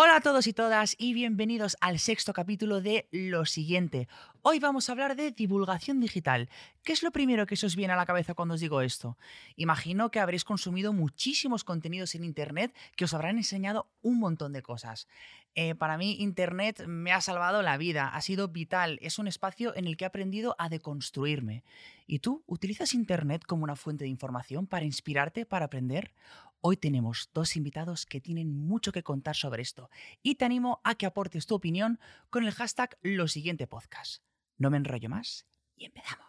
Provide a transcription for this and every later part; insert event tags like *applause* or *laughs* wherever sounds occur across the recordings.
Hola a todos y todas y bienvenidos al sexto capítulo de Lo siguiente. Hoy vamos a hablar de divulgación digital. ¿Qué es lo primero que se os viene a la cabeza cuando os digo esto? Imagino que habréis consumido muchísimos contenidos en Internet que os habrán enseñado un montón de cosas. Eh, para mí Internet me ha salvado la vida, ha sido vital, es un espacio en el que he aprendido a deconstruirme. ¿Y tú utilizas Internet como una fuente de información para inspirarte, para aprender? Hoy tenemos dos invitados que tienen mucho que contar sobre esto y te animo a que aportes tu opinión con el hashtag Lo siguiente podcast. No me enrollo más y empezamos.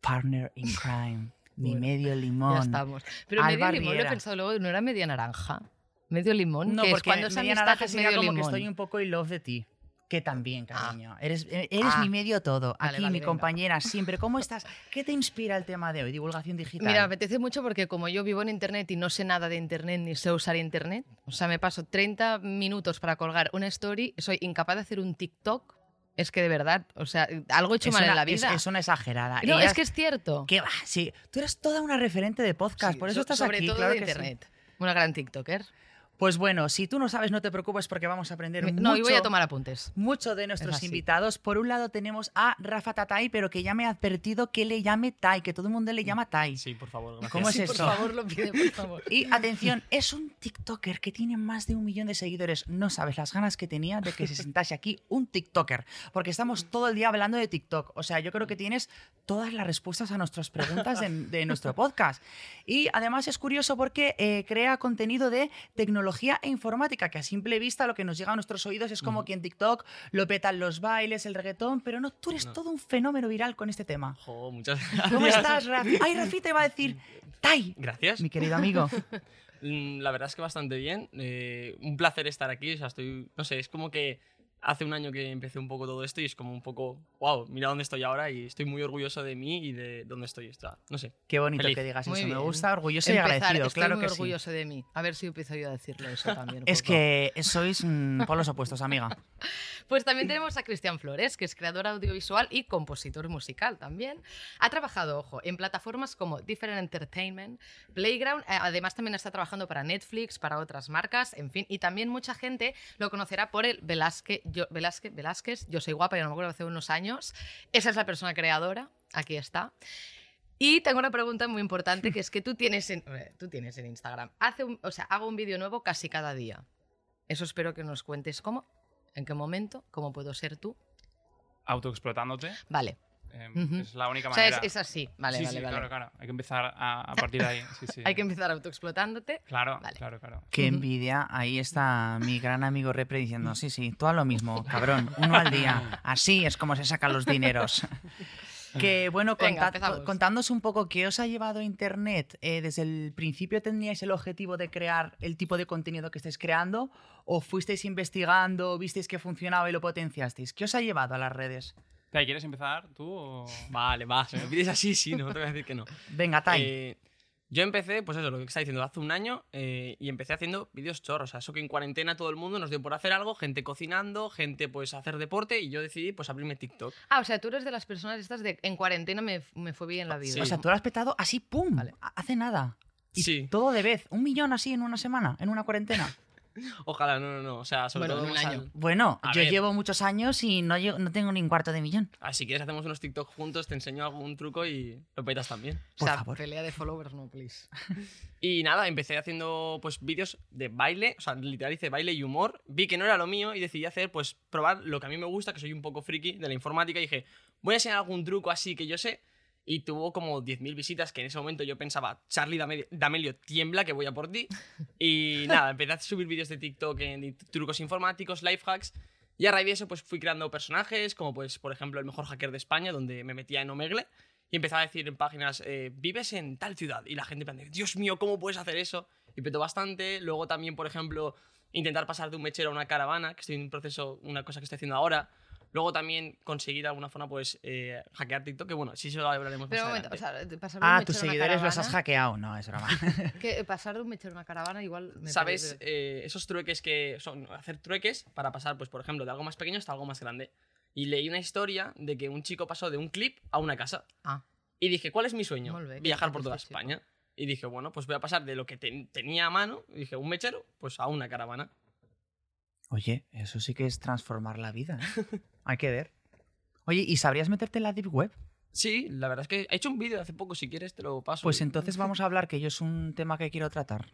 Partner in crime, mi Bueno, medio limón. Ya estamos. Pero Alba medio limón lo he pensado luego, ¿no era media naranja? Medio limón, No, que es porque cuando esa media naranja es medio como limón. que estoy un poco in love de ti. Que también, Ah. cariño. Eres, eh, eres Ah. mi medio todo. Aquí, vale, mi venga. compañera, siempre. ¿Cómo estás? ¿Qué te inspira el tema de hoy? Divulgación digital. Mira, me apetece mucho porque como yo vivo en Internet y no sé nada de Internet ni sé usar Internet, o sea, me paso 30 minutos para colgar una story, soy incapaz de hacer un TikTok. Es que de verdad, o sea, algo he hecho es mal una, en la es- vida. Es, una exagerada. no, Ella es que es cierto. ¿Qué va? Sí, tú eres toda una referente de podcast, Sí, por eso so- estás sobre aquí. todo claro de que sí. Internet. Una gran TikToker. Pues bueno, si tú no sabes, no te preocupes porque vamos a aprender Me- mucho. No, y voy a tomar apuntes. mucho de nuestros invitados. Por un lado tenemos a Rafa Tatay, pero que ya me ha advertido que le llame Tai, que todo el mundo le llama Tai. Sí, por favor, gracias. ¿Cómo es Sí, eso? Por favor, lo pide, por favor. Y atención, es un TikToker que tiene más de un millón de seguidores. No sabes las ganas que tenía de que se sentase aquí un TikToker, porque estamos todo el día hablando de TikTok. O sea, yo creo que tienes todas las respuestas a nuestras preguntas de, de nuestro podcast. Y además es curioso porque eh, crea contenido de tecnología e informática, que a simple vista lo que nos llega a nuestros oídos es como que en TikTok lo petan los bailes, el reggaetón, pero no, tú eres No. todo un fenómeno viral con este tema. Jo, muchas *laughs* gracias. ¿Cómo estás, Rafi? Ay, Rafi te va a decir, Tai, Gracias. mi querido amigo. *laughs* Mm, La verdad es que bastante bien. Eh, un placer estar aquí. O sea, estoy, no sé, es como que hace un año que empecé un poco todo esto y es como un poco, wow, mira dónde estoy ahora y estoy muy orgulloso de mí y de dónde estoy. Está, no sé. Qué bonito Feliz. que digas Muy eso. Me gusta, orgulloso y agradecido. estoy claro muy que sí. orgulloso de mí. A ver si empiezo yo a decirle eso también. Es poco. que sois mm, polos opuestos, amiga. *laughs* Pues también tenemos a Cristian Flores, que es creador audiovisual y compositor musical también. Ha trabajado, ojo, en plataformas como Different Entertainment, Playground, eh, además también está trabajando para Netflix, para otras marcas, en fin, y también mucha gente lo conocerá por el Velázquez, yo, Velázquez, Velázquez, Yo soy guapa, ya no me acuerdo, hace unos años. Esa es la persona creadora, aquí está. Y tengo una pregunta muy importante, que es que tú tienes en, eh, tú tienes en Instagram, hace un- o sea, hago un vídeo nuevo casi cada día. Eso espero que nos cuentes cómo, en qué momento, cómo puedo ser tú. autoexplotándote. Vale. Eh, Ujú. Es la única O sea, es, manera. es así. Vale, sí, vale, sí, vale. claro, claro. Hay que empezar a, a partir de ahí. Sí, sí. *laughs* Hay que empezar autoexplotándote. Claro, Vale. claro, claro. Qué envidia. Ahí está mi gran amigo Repre diciendo, sí, sí, tú a lo mismo, cabrón, uno al día. *laughs* Así es como se sacan los dineros. *laughs* Que bueno, Venga, contándonos un poco qué os ha llevado a Internet. Eh, ¿Desde el principio teníais el objetivo de crear el tipo de contenido que estáis creando? ¿O fuisteis investigando, visteis que funcionaba y lo potenciasteis? ¿Qué os ha llevado a las redes? ¿Quieres empezar tú o...? Vale, va. Si me pides así, sí, no te voy a decir que no. *laughs* Venga, Tai. Eh, yo empecé, pues eso, lo que está diciendo, hace un año eh, y empecé haciendo vídeos chorros. O sea, eso que en cuarentena todo el mundo nos dio por hacer algo, gente cocinando, gente pues hacer deporte y yo decidí pues abrirme TikTok. Ah, o sea, tú eres de las personas estas de en cuarentena me, me fue bien la vida. Sí. O sea, tú lo has petado así, ¡pum! Vale. Hace nada. Y Sí. todo de vez. Un millón así en una semana, en una cuarentena. *laughs* Ojalá, no, no, no. O sea, sobre Bueno, todo en un año. al- Bueno, A yo ver. llevo muchos años y no, no tengo ni un cuarto de millón. Ah, si quieres hacemos unos TikTok juntos, te enseño algún truco y lo petas también. o sea, favor. pelea de followers, no, please. *laughs* Y nada, empecé haciendo pues vídeos de baile, o sea, literal hice baile y humor. Vi que no era lo mío y decidí hacer, pues, probar lo que a mí me gusta, que soy un poco friki de la informática. Y dije, voy a enseñar algún truco así que yo sé. Y tuvo como 10.000 visitas, que en ese momento yo pensaba, Charlie Dame- D'Amelio, tiembla, que voy a por ti. *laughs* Y nada, empecé a subir vídeos de TikTok en trucos informáticos, life hacks. Y a raíz de eso, pues fui creando personajes, como pues, por ejemplo, el mejor hacker de España, donde me metía en Omegle. Y empezaba a decir en páginas, eh, vives en tal ciudad. Y la gente en plan de, Dios mío, ¿cómo puedes hacer eso? Y petó bastante. Luego también, por ejemplo, intentar pasar de un mechero a una caravana, que estoy en un proceso, una cosa que estoy haciendo ahora. Luego también conseguir de alguna forma, pues, eh, hackear TikTok, que bueno, sí, eso lo hablaremos Pero un más momento, o sea, de pasar de un Ah, mechero tus a una seguidores los has hackeado. No, es broma. *laughs* que pasar de un mechero a una caravana igual me ¿Sabes? parece- eh, esos trueques que son hacer trueques para pasar, pues, por ejemplo, de algo más pequeño hasta algo más grande. Y leí una historia de que un chico pasó de un clip a una casa. Ah. Y dije, ¿cuál es mi sueño? Viajar por toda. España. Y dije, bueno, pues voy a pasar de lo que ten- tenía a mano, y dije, un mechero, pues a una caravana. Oye, eso sí que es transformar la vida. ¿eh? *laughs* Hay que ver. Oye, ¿y sabrías meterte en la Deep Web? Sí, la verdad es que he hecho un vídeo hace poco, si quieres te lo paso. Pues entonces vamos a hablar, que yo es un tema que quiero tratar.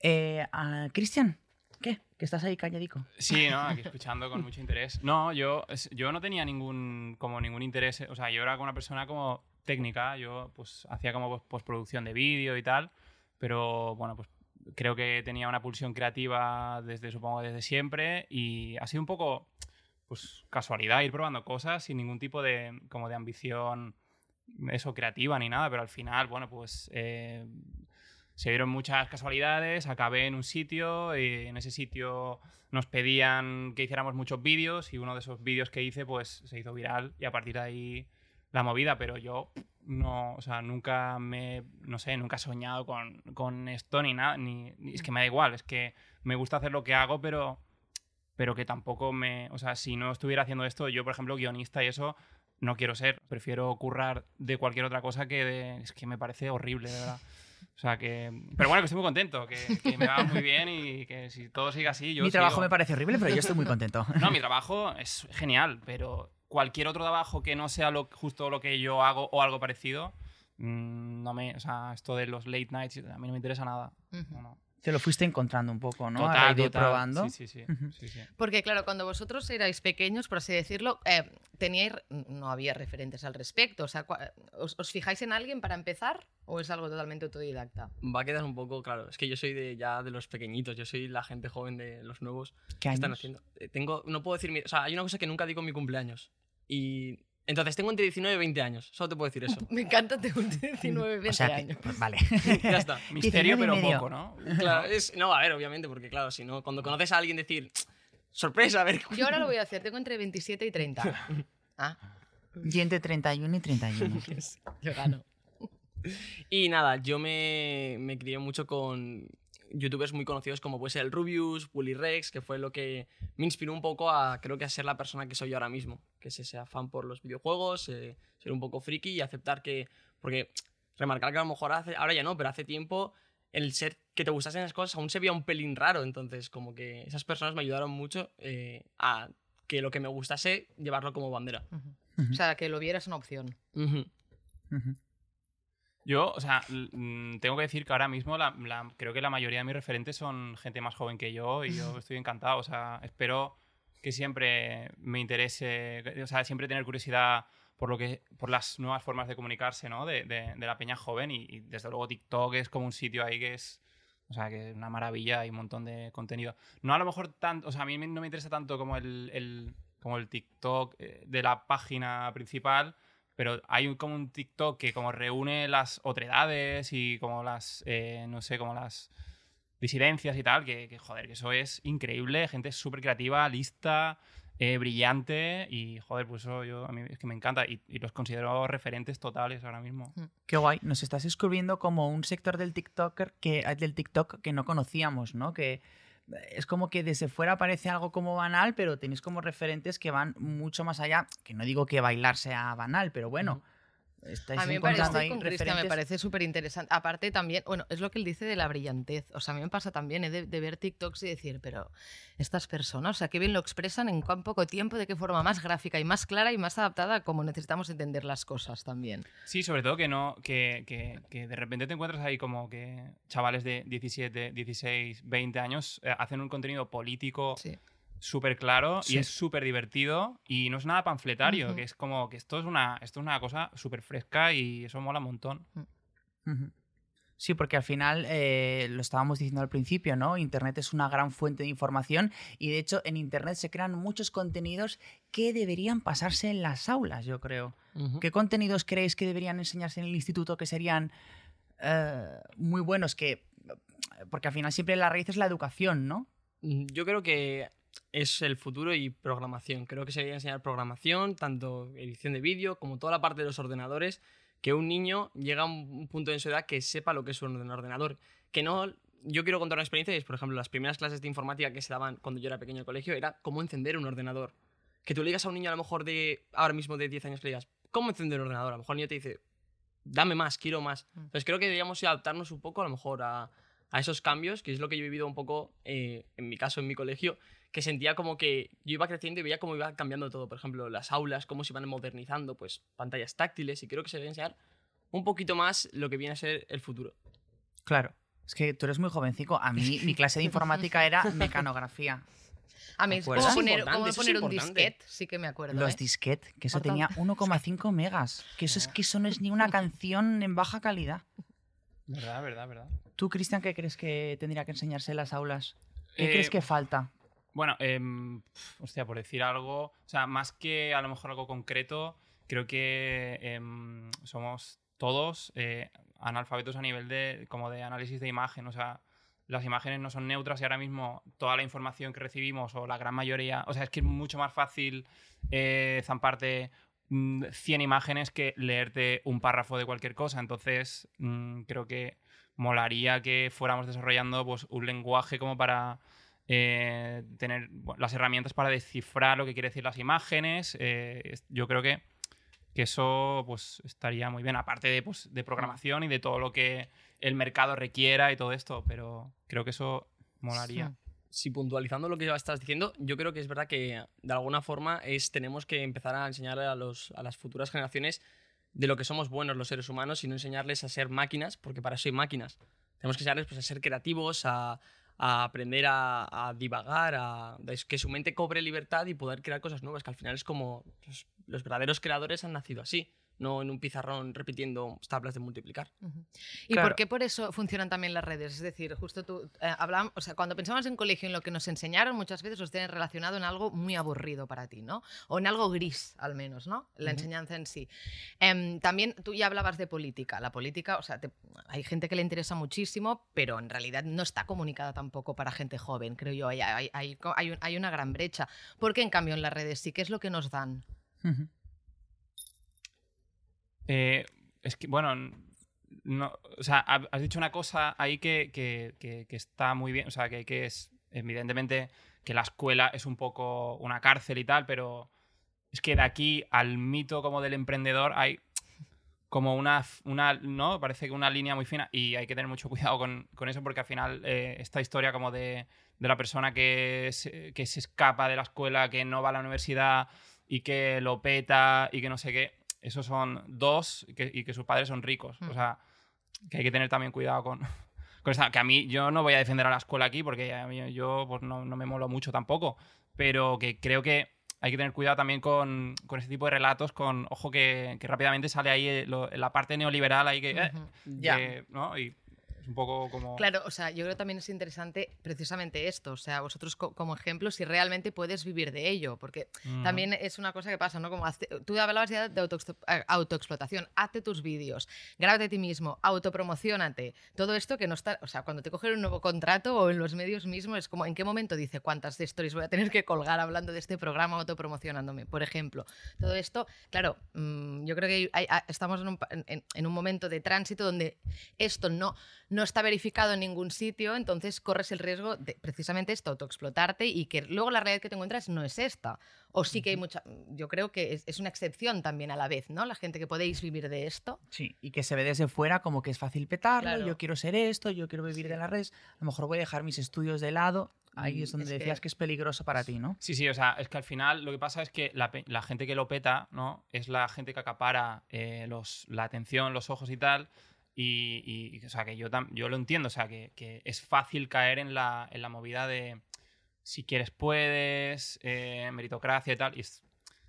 Eh, ah, Cristian, ¿qué? Que estás ahí calladico. Sí, ¿no? Aquí escuchando con mucho interés. No, yo, yo no tenía ningún, como ningún interés, o sea, yo era como una persona como técnica, yo pues hacía como pos- postproducción de vídeo y tal, pero bueno, pues creo que tenía una pulsión creativa desde, supongo, desde siempre y ha sido un poco, pues casualidad ir probando cosas sin ningún tipo de, como de ambición, eso, creativa ni nada, pero al final, bueno, pues... eh, se dieron muchas casualidades, acabé en un sitio y en ese sitio nos pedían que hiciéramos muchos vídeos y uno de esos vídeos que hice pues se hizo viral y a partir de ahí la movida, pero yo no, o sea, nunca me, no sé, nunca he soñado con, con esto ni nada, ni, ni- es que me da igual, es que me gusta hacer lo que hago, pero, pero que tampoco me, o sea, si no estuviera haciendo esto, yo por ejemplo guionista y eso, no quiero ser, prefiero currar de cualquier otra cosa que de, es que me parece horrible, de verdad. O sea que. Pero bueno, que estoy muy contento, que, que me va muy bien y que si todo sigue así, yo. Mi trabajo sigo. me parece horrible, pero yo estoy muy contento. *laughs* No, mi trabajo es genial, pero cualquier otro trabajo que no sea lo, justo lo que yo hago o algo parecido, mm, no me. O sea, esto de los late nights, a mí no me interesa nada. Ujú. No, no. Te lo fuiste encontrando un poco, ¿no? a Total, ir total. probando. Sí, sí, sí. Ujú. sí, sí. Porque claro, cuando vosotros erais pequeños, por así decirlo, eh, teníais, no había referentes al respecto. O sea, ¿os, os fijáis en alguien para empezar o es algo totalmente autodidacta? Va a quedar un poco claro. Es que yo soy de ya de los pequeñitos, yo soy la gente joven de los nuevos. ¿Qué ¿Qué están haciendo? Eh, Tengo, no puedo decir, mi- o sea, hay una cosa que nunca digo en mi cumpleaños. Y entonces tengo entre 19 y 20 años, solo te puedo decir eso. *laughs* Me encanta tener 19, 20 O sea, que- años. pues vale. *laughs* ya está. Misterio, 19 y pero medio. poco, ¿no? *laughs* Claro, es- no, a ver, obviamente, porque claro, si no, cuando conoces a alguien decir, sorpresa, a ver. Yo ahora lo voy a hacer, tengo entre 27 y 30. Ah, Y entre 31 y 31. yo gano. Y nada, yo me, me crié mucho con youtubers muy conocidos como puede ser el Rubius, Willy Rex, que fue lo que me inspiró un poco a, creo que a ser la persona que soy yo ahora mismo, que es ese afán por los videojuegos, eh, ser un poco friki y aceptar que, porque remarcar que a lo mejor hace, ahora ya no, pero hace tiempo el ser que te gustasen esas cosas aún se veía un pelín raro, entonces como que esas personas me ayudaron mucho eh, a que lo que me gustase llevarlo como bandera. Ujú. O sea, que lo vieras una opción. Ujú. Ujú. Yo, o sea, mm, tengo que decir que ahora mismo la- la- creo que la mayoría de mis referentes son gente más joven que yo y yo *laughs* estoy encantado. O sea, espero que siempre me interese, o sea, siempre tener curiosidad por lo que por las nuevas formas de comunicarse, ¿no? De, de- de la peña joven y, y desde luego TikTok es como un sitio ahí que es, o sea, que es una maravilla y un montón de contenido. No a lo mejor tanto, o sea, a mí no me interesa tanto como el, el- como el TikTok eh, de la página principal, pero hay como un TikTok que como reúne las otredades y como las, eh, no sé, como las disidencias y tal, que, joder, eso es increíble, gente súper creativa, lista, eh, brillante y joder, pues eso yo, a mí es que me encanta y, y los considero referentes totales ahora mismo. Qué guay. Nos estás descubriendo como un sector del TikToker que, del TikTok que no conocíamos, ¿no? Que es como que desde fuera parece algo como banal, pero tenéis como referentes que van mucho más allá. Que no digo que bailar sea banal, pero bueno. Estáis A mí me parece, ahí con Cristian me parece súper interesante. Aparte también, bueno, es lo que él dice de la brillantez. O sea, a mí me pasa también eh, de, de ver TikToks y decir, pero estas personas, o sea, qué bien lo expresan en cuán poco tiempo, de qué forma más gráfica y más clara y más adaptada a cómo necesitamos entender las cosas también. Sí, sobre todo que no, que, que- que de repente te encuentras ahí como que chavales de 17, 16, 20 años eh, hacen un contenido político Sí. Súper claro Sí. y es súper divertido y no es nada panfletario, que es como que esto es una, esto es una cosa súper fresca y eso mola un montón. Ujú. Sí, porque al final eh, lo estábamos diciendo al principio, ¿no? Internet es una gran fuente de información y de hecho en Internet se crean muchos contenidos que deberían pasarse en las aulas, yo creo. ¿Qué contenidos creéis que deberían enseñarse en el instituto que serían eh, muy buenos? Que, porque al final siempre la raíz es la educación, ¿no? Mm, Yo creo que es el futuro y programación. Creo que se debería enseñar programación, tanto edición de vídeo como toda la parte de los ordenadores, que un niño llega a un un punto en su edad que sepa lo que es un ordenador. Que no... Yo quiero contar una experiencia y es, por ejemplo, las primeras clases de informática que se daban cuando yo era pequeño en el colegio era cómo encender un ordenador. Que tú le digas a un niño a lo mejor de ahora mismo de 10 años que le digas, ¿cómo encender un ordenador? A lo mejor el niño te dice, dame más, quiero más. Mm. Entonces creo que deberíamos adaptarnos un poco a lo mejor a, a esos cambios, que es lo que yo he vivido un poco, eh, en mi caso, en mi colegio, que sentía como que yo iba creciendo y veía cómo iba cambiando todo. Por ejemplo, las aulas, cómo se iban modernizando, pues pantallas táctiles, y creo que se debe enseñar un poquito más lo que viene a ser el futuro. Claro. Es que tú eres muy jovencico. A mí, mi *laughs* clase de informática era mecanografía. A mí, ¿Te ¿cómo acuerdas? poner, Eso es es poner un disquete? Sí que me acuerdo. Los ¿eh? disquet, que eso Importante. tenía *laughs* 1,5 megas. Que eso es que eso no es ni una canción en baja calidad. Verdad, verdad, verdad. ¿Tú, Cristian, qué crees que tendría que enseñarse en las aulas? ¿Qué Eh, crees que falta? Bueno, pf, hostia, por decir algo, o sea, más que a lo mejor algo concreto, creo que em, somos todos eh, analfabetos a nivel de, como de análisis de imagen, o sea, las imágenes no son neutras y ahora mismo toda la información que recibimos o la gran mayoría, o sea, es que es mucho más fácil eh, zamparte mm, 100 imágenes que leerte un párrafo de cualquier cosa, entonces mm, creo que molaría que fuéramos desarrollando pues, un lenguaje como para eh, tener bueno, las herramientas para descifrar lo que quiere decir las imágenes. eh, yo creo que, que eso pues, estaría muy bien, aparte de, pues, de programación y de todo lo que el mercado requiera y todo esto, pero creo que eso molaría. Sí. si puntualizando lo que ya estás diciendo, yo creo que es verdad que de alguna forma es, tenemos que empezar a enseñar a, los, a las futuras generaciones de lo que somos buenos los seres humanos y no enseñarles a ser máquinas, porque para eso hay máquinas. Tenemos que enseñarles pues, a ser creativos, a, a aprender a, a divagar, a es que su mente cobre libertad y poder crear cosas nuevas, que al final es como los, los verdaderos creadores han nacido así, no en un pizarrón repitiendo tablas de multiplicar. ¿Y Claro. por qué por eso funcionan también las redes? Es decir, justo tú eh, hablamos, o sea, cuando pensamos en colegio, en lo que nos enseñaron, muchas veces los tienen relacionado en algo muy aburrido para ti, ¿no? O en algo gris, al menos, ¿no? La enseñanza en sí. Em, también tú ya hablabas de política. La política, o sea, te- hay gente que le interesa muchísimo, pero en realidad no está comunicada tampoco para gente joven, creo yo. Hay, hay, hay, hay un- hay una gran brecha. Porque en cambio en las redes sí, ¿qué es lo que nos dan? Ujú. Eh, es que, bueno, no, o sea, ha- has dicho una cosa ahí que, que- que- está muy bien, o sea, que, que es evidentemente que la escuela es un poco una cárcel y tal, pero es que de aquí al mito como del emprendedor hay como una, una ¿no? Parece que una línea muy fina y hay que tener mucho *laughs* cuidado con, con eso porque al final eh, esta historia como de, de la persona que se, que se escapa de la escuela, que no va a la universidad y que lo peta y que no sé qué, esos son dos y que, y que sus padres son ricos. O Mm. sea, que hay que tener también cuidado con, *laughs* con esta- Que a mí, yo no voy a defender a la escuela aquí porque a mí, yo pues, no, no me molo mucho tampoco, pero que creo que hay que tener cuidado también con, con este tipo de relatos, con, ojo, que, que rápidamente sale ahí eh, lo- la parte neoliberal ahí que... eh, Ujú. Ya. que, ¿no? Y es un poco como... Claro, o sea, yo creo que también es interesante precisamente esto, o sea, vosotros co- como ejemplo, si realmente puedes vivir de ello, porque también es una cosa que pasa, ¿no? Como hazte- tú hablabas ya de autoexplo- eh, autoexplotación, hazte tus vídeos, grábate a ti mismo, autopromocionate, todo esto que no está, o sea, cuando te cogen un nuevo contrato o en los medios mismos, es como, ¿en qué momento dice cuántas stories voy a tener que colgar hablando de este programa autopromocionándome, por ejemplo? Todo esto, claro, mm, yo creo que hay- hay- estamos en un, pa- en- en un momento de tránsito donde esto no, no está verificado en ningún sitio, entonces corres el riesgo de precisamente esto, autoexplotarte y que luego la realidad que te encuentras no es esta. O sí que hay mucha, yo creo que es, es una excepción también a la vez, ¿no? La gente que podéis vivir de esto. Sí, y que se ve desde fuera como que es fácil petarlo, Claro. yo quiero ser esto, yo quiero vivir de las redes, a lo mejor voy a dejar mis estudios de lado. Ahí es Mm, donde es que- decías que es peligroso para ti, ¿no? Sí, sí, o sea, es que al final lo que pasa es que la gente que lo peta, ¿no? Es la gente que acapara eh, los, la atención, los ojos y tal. Y, y, o sea, que yo, yo lo entiendo, o sea, que, que es fácil caer en la, en la movida de si quieres puedes, eh, meritocracia y tal. Y es,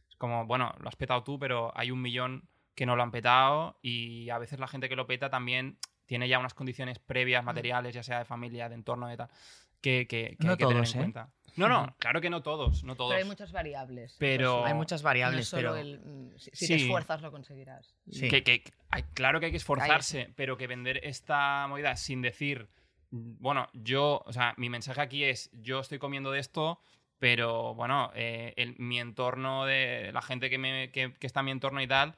es como, bueno, lo has petado tú, pero hay un millón que no lo han petado y a veces la gente que lo peta también tiene ya unas condiciones previas, materiales, ya sea de familia, de entorno, de tal, que, que, que No hay que tener en ¿eh? cuenta. No, no, claro que no todos, no todos. Pero hay muchas variables. Pero- Eso Hay muchas No es variables, solo pero el, mm, si, te esfuerzas lo conseguirás. Sí. Que, que- hay- claro que hay que esforzarse, pero que vender esta movida sin decir, mm, bueno, yo, o sea, mi mensaje aquí es, yo estoy comiendo de esto, pero bueno, eh, el- mi entorno de la gente que, me, que, que está en mi entorno y tal,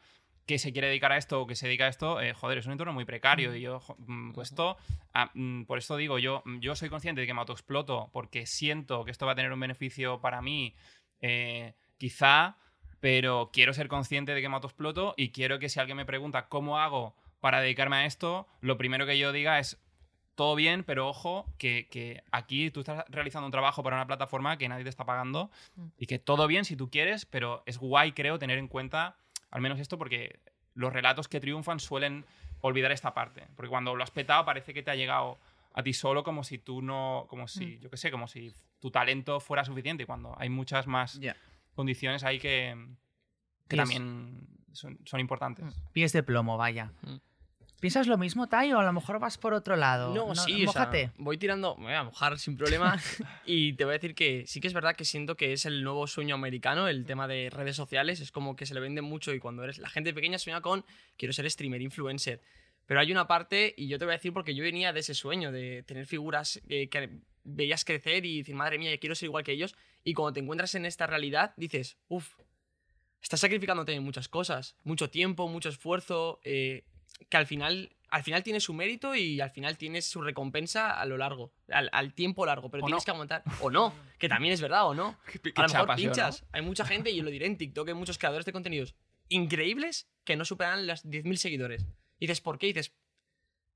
que se quiere dedicar a esto o que se dedica a esto, eh, joder, es un entorno muy precario. Y yo, jo- mm, pues esto, ah, mm, por esto digo, yo, yo soy consciente de que me autoexploto porque siento que esto va a tener un beneficio para mí, eh, quizá, pero quiero ser consciente de que me autoexploto y quiero que si alguien me pregunta cómo hago para dedicarme a esto, lo primero que yo diga es todo bien, pero ojo, que, que aquí tú estás realizando un trabajo para una plataforma que nadie te está pagando Mm. y que todo bien si tú quieres, pero es guay, creo, tener en cuenta al menos esto porque los relatos que triunfan suelen olvidar esta parte. Porque cuando lo has petado parece que te ha llegado a ti solo como si tú no, como si, yo qué sé, como si tu talento fuera suficiente, cuando hay muchas más condiciones ahí que, también son, son importantes. Pies de plomo, vaya. Mm. ¿Piensas lo mismo, Tai, o a lo mejor vas por otro lado? No, sí, o sea, voy tirando, me voy a mojar sin problema *laughs* y te voy a decir que sí que es verdad que siento que es el nuevo sueño americano, el tema de redes sociales, es como que se le vende mucho y cuando eres la gente pequeña sueña con quiero ser streamer, influencer. Pero hay una parte, y yo te voy a decir porque yo venía de ese sueño, de tener figuras eh, que veías crecer y decir, madre mía, yo quiero ser igual que ellos. Y cuando te encuentras en esta realidad, dices, uff, estás sacrificándote en muchas cosas, mucho tiempo, mucho esfuerzo, eh, que al final, al final tiene su mérito y al final tienes su recompensa a lo largo, al, al tiempo largo, pero O tienes no. que aguantar. O no, que también es verdad, o no. *laughs* Qué A lo mejor pinchas. Hay mucha gente, y yo lo diré en TikTok, hay muchos creadores de contenidos increíbles que no superan las 10.000 seguidores. Y dices, ¿por qué? Y dices,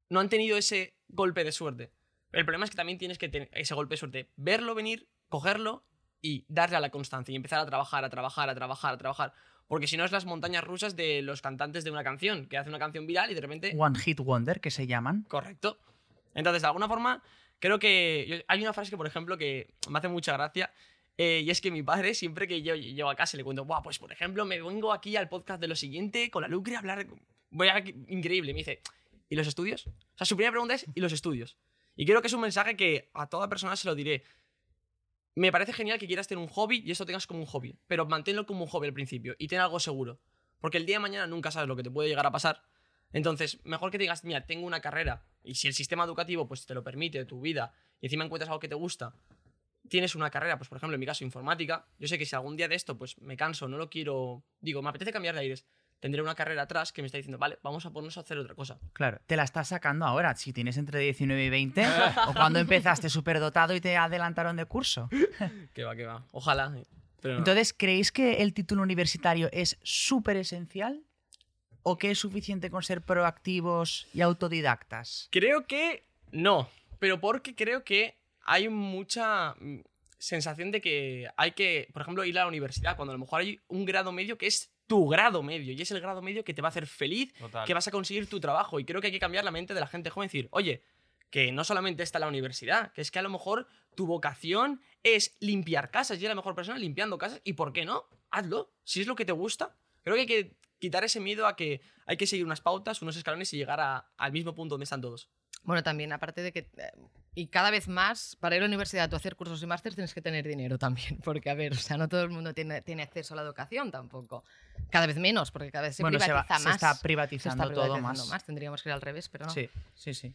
no han tenido ese golpe de suerte. El problema es que también tienes que tener ese golpe de suerte, verlo venir, cogerlo y darle a la constancia y empezar a trabajar, a trabajar, a trabajar, a trabajar. Porque si no es las montañas rusas de los cantantes de una canción, que hace una canción viral y de repente... One Hit Wonder, que se llaman. Correcto. Entonces, de alguna forma, creo que. hay una frase que, por ejemplo, que me hace mucha gracia. eh, y es que mi padre, siempre que yo llego a casa, le cuento, Buah, pues por ejemplo, me vengo aquí al podcast de lo siguiente con la Lucre a hablar. Voy a. Increíble. Me dice, ¿y los estudios? O sea, su primera pregunta es, ¿y los estudios? Y creo que es un mensaje que a toda persona se lo diré. Me parece genial que quieras tener un hobby y esto tengas como un hobby, pero manténlo como un hobby al principio y ten algo seguro. Porque el día de mañana nunca sabes lo que te puede llegar a pasar. Entonces, mejor que digas, mira, tengo una carrera y si el sistema educativo pues te lo permite, tu vida, y encima encuentras algo que te gusta, tienes una carrera, pues por ejemplo en mi caso informática, yo sé que si algún día de esto pues me canso, no lo quiero, digo, me apetece cambiar de aires, tendré una carrera atrás que me está diciendo, vale, vamos a ponernos a hacer otra cosa. Claro, te la estás sacando ahora, si tienes entre 19 y 20, *laughs* o cuando empezaste superdotado y te adelantaron de curso. *laughs* Que va, que va. Ojalá. eh, Pero no. Entonces, ¿creéis que el título universitario es súper esencial? ¿O que es suficiente con ser proactivos y autodidactas? Creo que no, pero porque creo que hay mucha mm, sensación de que hay que, por ejemplo, ir a la universidad, cuando a lo mejor hay un grado medio que es tu grado medio y es el grado medio que te va a hacer feliz, Total. que vas a conseguir tu trabajo. Y creo que hay que cambiar la mente de la gente joven y decir, oye, que no solamente está la universidad, que es que a lo mejor tu vocación es limpiar casas y eres la mejor persona limpiando casas. ¿Y por qué no? Hazlo. Si es lo que te gusta. Creo que hay que quitar ese miedo a que hay que seguir unas pautas, unos escalones y llegar a- al mismo punto donde están todos. Bueno, también, aparte de que. eh, Y cada vez más, para ir a la universidad o hacer cursos y másteres tienes que tener dinero también. *laughs* Porque, a ver, o sea, no todo el mundo tiene, tiene acceso a la educación tampoco. Cada vez menos, porque cada vez se bueno, se, privatiza va- se más. está Se privatizando está todo privatizando más. Tendríamos que ir al revés, pero no. Sí, sí, sí.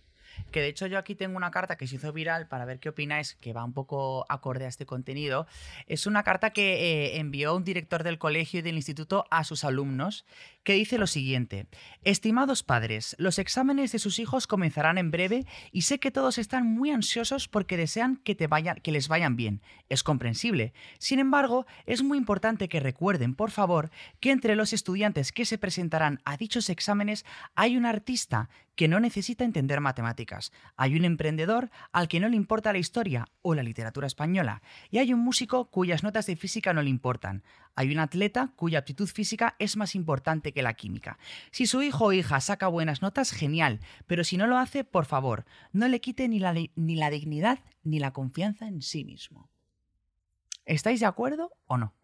Que de hecho yo aquí tengo una carta que se hizo viral para ver qué opináis, que va un poco acorde a este contenido. Es una carta que eh, envió un director del colegio y del instituto a sus alumnos, que dice lo siguiente. Estimados padres, los exámenes de sus hijos comenzarán en breve y sé que todos están muy ansiosos porque desean que, te que les vayan bien. Es comprensible. Sin embargo, es muy importante que recuerden, por favor, que entre los estudiantes que se presentarán a dichos exámenes hay un artista que no necesita entender matemáticas, hay un emprendedor al que no le importa la historia o la literatura española, y hay un músico cuyas notas de física no le importan, hay un atleta cuya aptitud física es más importante que la química. Si su hijo o hija saca buenas notas, genial, pero si no lo hace, por favor, no le quite ni la, ni la dignidad ni la confianza en sí mismo. ¿Estáis de acuerdo o no?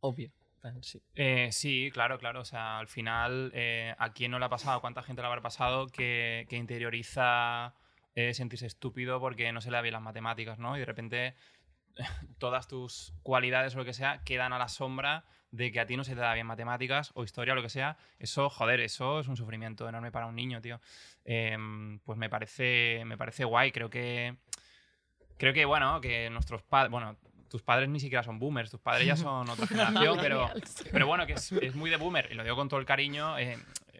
Obvio. Sí. Eh, sí, claro, claro. O sea, al final, eh, ¿a quién no le ha pasado? ¿Cuánta gente le habrá pasado que, que interioriza eh, sentirse estúpido porque no se le da bien las matemáticas, ¿no? Y de repente *laughs* todas tus cualidades o lo que sea quedan a la sombra de que a ti no se te da bien matemáticas o historia o lo que sea. Eso, joder, eso es un sufrimiento enorme para un niño, tío. Em, pues me parece, me parece guay. Creo que, creo que, bueno, que nuestros padres, bueno, tus padres ni siquiera son boomers, tus padres ya *laughs* son otra generación, pero, pero bueno, que es, es muy de boomer, y lo digo con todo el cariño, eh,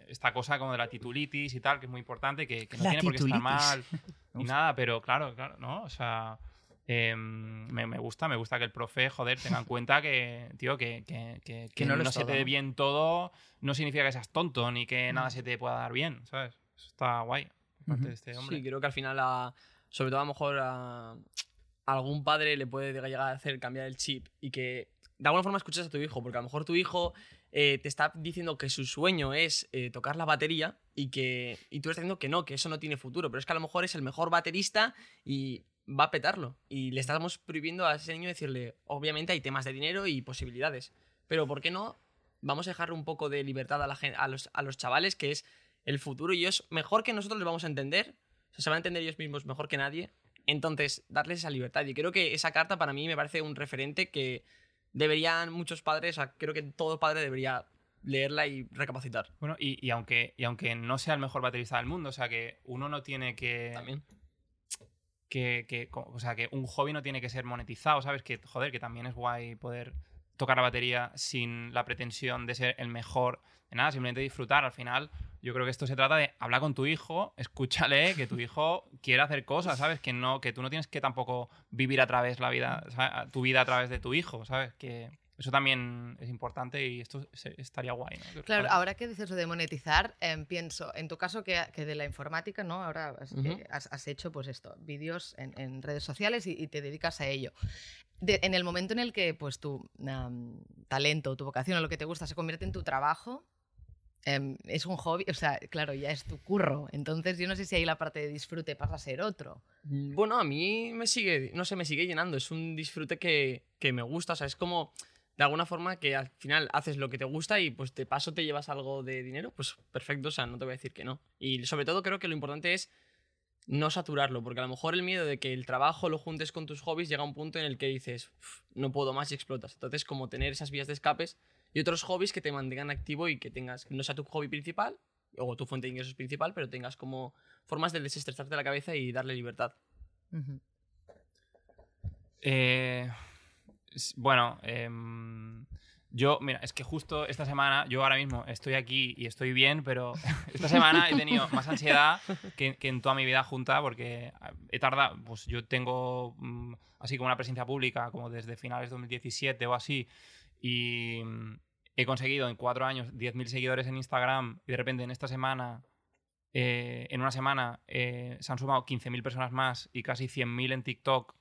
esta cosa como de la titulitis y tal, que es muy importante, que, que no La tiene por qué estar mal ni nada, pero claro, claro, ¿no? O sea, em, me, me gusta, me gusta que el profe, joder, tenga en cuenta que, tío, que, que, que- que no no, se todo, te dé bien todo no significa que seas tonto ni que Mm. nada se te pueda dar bien, ¿sabes? Eso está guay. de este hombre. Sí, creo que al final, a- sobre todo a lo mejor a algún padre le puede llegar a hacer cambiar el chip y que de alguna forma escuches a tu hijo, porque a lo mejor tu hijo eh, te está diciendo que su sueño es eh, tocar la batería y que y tú estás diciendo que no, que eso no tiene futuro, pero es que a lo mejor es el mejor baterista y va a petarlo. Y le estamos prohibiendo a ese niño decirle, obviamente hay temas de dinero y posibilidades, pero ¿por qué no? Vamos a dejarle un poco de libertad a, los, a los chavales, que es el futuro y es mejor que nosotros les vamos a entender, o se van a entender ellos mismos mejor que nadie, entonces darles esa libertad. Y creo que esa carta para mí me parece un referente que deberían muchos padres, o sea, creo que todo padre debería leerla y recapacitar. Bueno, y, y aunque, y aunque no sea el mejor baterista del mundo, o sea, que uno no tiene que... También. que, que, o sea, que un hobby no tiene que ser monetizado, ¿sabes? Que, joder, que también es guay poder tocar la batería sin la pretensión de ser el mejor de nada, simplemente disfrutar. Al final, yo creo que esto se trata de hablar con tu hijo, *laughs* escúchale, que tu hijo quiere hacer cosas, ¿sabes? Que no, que tú no tienes que tampoco vivir a través la vida, ¿sabes? tu vida a través de tu hijo, ¿sabes? Que eso también es importante y esto se- estaría guay, ¿no? Claro, ahora que dices lo de monetizar, em, pienso, en tu caso que, que de la informática, ¿no? Ahora has, que Ujú. has- has hecho pues esto, vídeos en, en redes sociales y, y te dedicas a ello. De- en el momento en el que pues tu am, talento, tu vocación o lo que te gusta se convierte en tu trabajo, em, es un hobby, o sea, claro, ya es tu curro. Entonces yo no sé si ahí la parte de disfrute pasa a ser otro. Bueno, a mí me sigue, no sé, me sigue llenando. Es un disfrute que, que me gusta. O sea, es como, de alguna forma, que al final haces lo que te gusta y pues de paso te llevas algo de dinero. Pues perfecto, o sea, no te voy a decir que no. Y sobre todo creo que lo importante es no saturarlo, porque a lo mejor el miedo de que el trabajo lo juntes con tus hobbies llega a un punto en el que dices, "Uf, no puedo más y explotas. Entonces, como tener esas vías de escapes y otros hobbies que te mantengan activo y que tengas, no sea tu hobby principal o tu fuente de ingresos principal, pero tengas como formas de desestresarte la cabeza y darle libertad. Eh, bueno, em, yo, mira, es que justo esta semana, yo ahora mismo estoy aquí y estoy bien, pero *laughs* esta semana he tenido más ansiedad que, en toda mi vida junta porque he tardado, pues yo tengo mm, así como una presencia pública como desde finales de 2017 o así y mm, he conseguido en cuatro años 10.000 seguidores en Instagram y de repente en esta semana eh, en una semana eh, se han sumado 15.000 personas más y casi 100.000 en TikTok.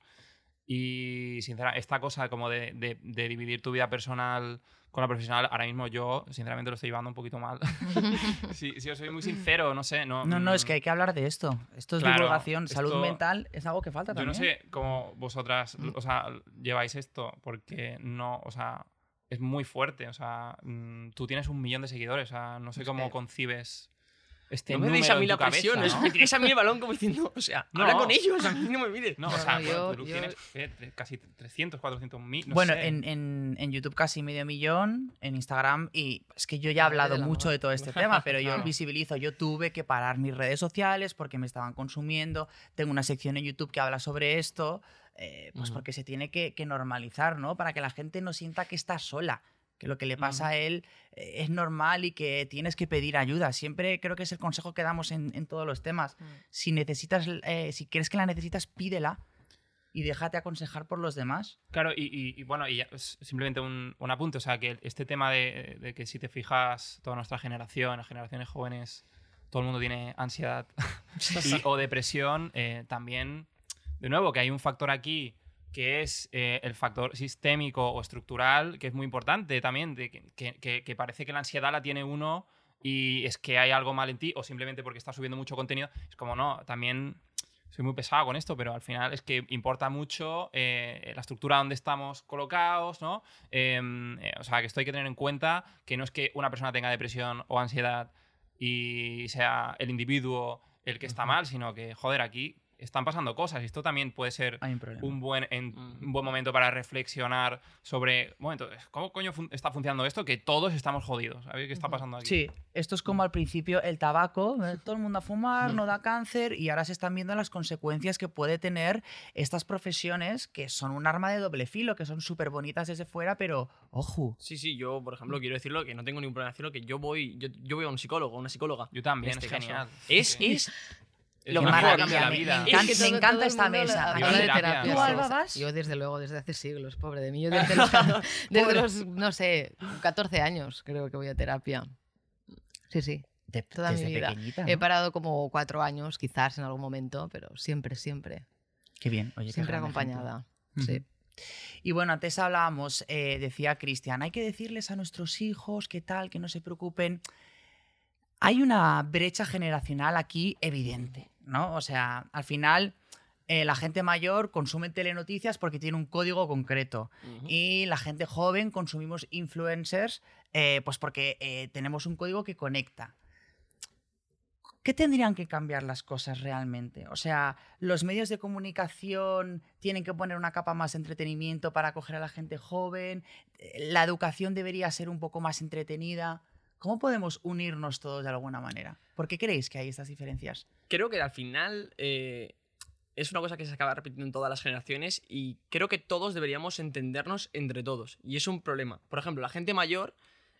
Y sinceramente, esta cosa como de, de- de dividir tu vida personal con la profesional, ahora mismo yo, sinceramente, lo estoy llevando un poquito mal. *laughs* si, si os soy muy sincero, no sé. No, No, no, es mm, que hay que hablar de esto. Esto es Claro, divulgación. Salud esto- mental es algo que falta Yo también. no sé cómo vosotras, Mm. o sea, lleváis esto, porque no, o sea, es muy fuerte. O sea, mm, tú tienes un millón de seguidores, o sea, no sé cómo concibes este no me deis a mí la cabeza, presión, me tiráis a mí el balón como diciendo, o sea, *laughs* habla No. con ellos, a mí no me mires. No, No, o sea, yo- tú yo- tienes. Tre- casi 300, 400 mil. No bueno, sé. en, en- en YouTube casi medio millón, en Instagram, y es que yo ya he hablado mucho de todo este *laughs* tema, pero yo Claro. visibilizo, yo tuve que parar mis redes sociales porque me estaban consumiendo, tengo una sección en YouTube que habla sobre esto, eh, pues porque se tiene que, que normalizar, ¿no? Para que la gente no sienta que está sola, que lo que le pasa a él eh, es normal y que tienes que pedir ayuda. Siempre creo que es el consejo que damos en, en todos los temas. Mm. Si necesitas, eh, si crees que la necesitas, pídela y déjate aconsejar por los demás. Claro, y, y- y bueno, y ya, simplemente un, un apunte, o sea, que este tema de, de que si te fijas, toda nuestra generación, las generaciones jóvenes, todo el mundo tiene ansiedad *laughs* y- o depresión, eh, también, de nuevo, que hay un factor aquí que es eh, el factor sistémico o estructural, que es muy importante también, de que, que- que- que parece que la ansiedad la tiene uno y es que hay algo mal en ti, o simplemente porque estás subiendo mucho contenido. Es como, no, también soy muy pesado con esto, pero al final es que importa mucho eh, la estructura donde estamos colocados, ¿no? Em, eh, o sea, que esto hay que tener en cuenta que no es que una persona tenga depresión o ansiedad y sea el individuo el que está mal, sino que, joder, aquí están pasando cosas y esto también puede ser Hay un un buen, en- Ujú. un buen momento para reflexionar sobre, un momento, ¿cómo coño fun- está funcionando esto? Que todos estamos jodidos, ¿sabes qué está pasando aquí? Sí, esto es como al principio el tabaco, eh, todo el mundo a fumar, no da cáncer y ahora se están viendo las consecuencias que puede tener estas profesiones que son un arma de doble filo, que son súper bonitas desde fuera, pero ojo. Sí, sí, yo, por ejemplo, quiero decirlo que no tengo ningún problema en decirlo, que yo voy, yo, yo voy a un psicólogo, a una psicóloga. Yo también, este es caso. genial. Es, Sí. es, es Lo mejor. que cambia la vida. me, Es encan- que me todo- encanta esta mesa. habla Yo de terapia. terapia, ¿Tú, sí, Alba, sí. vas? Yo desde luego, desde hace siglos, pobre de mí. Yo desde los, *laughs* desde Pobre. los, no sé, 14 años creo que voy a terapia. Sí, sí. De- Toda mi desde vida. pequeñita, He parado como cuatro años, quizás en algún momento, pero siempre, siempre. Qué bien, oye, siempre acompañada. Sí. Y bueno, antes hablábamos, eh, decía Cristian, hay que decirles a nuestros hijos que tal, que no se preocupen. Hay una brecha generacional aquí evidente, ¿no? O sea, al final eh, la gente mayor consume telenoticias porque tiene un código concreto y la gente joven consumimos influencers eh, pues porque eh, tenemos un código que conecta. ¿Qué tendrían que cambiar las cosas realmente? O sea, los medios de comunicación tienen que poner una capa más de entretenimiento para acoger a la gente joven, la educación debería ser un poco más entretenida. ¿Cómo podemos unirnos todos de alguna manera? ¿Por qué creéis que hay estas diferencias? creo que al final eh, es una cosa que se acaba repitiendo en todas las generaciones y creo que todos deberíamos entendernos entre todos. Y es un problema. Por ejemplo, la gente mayor,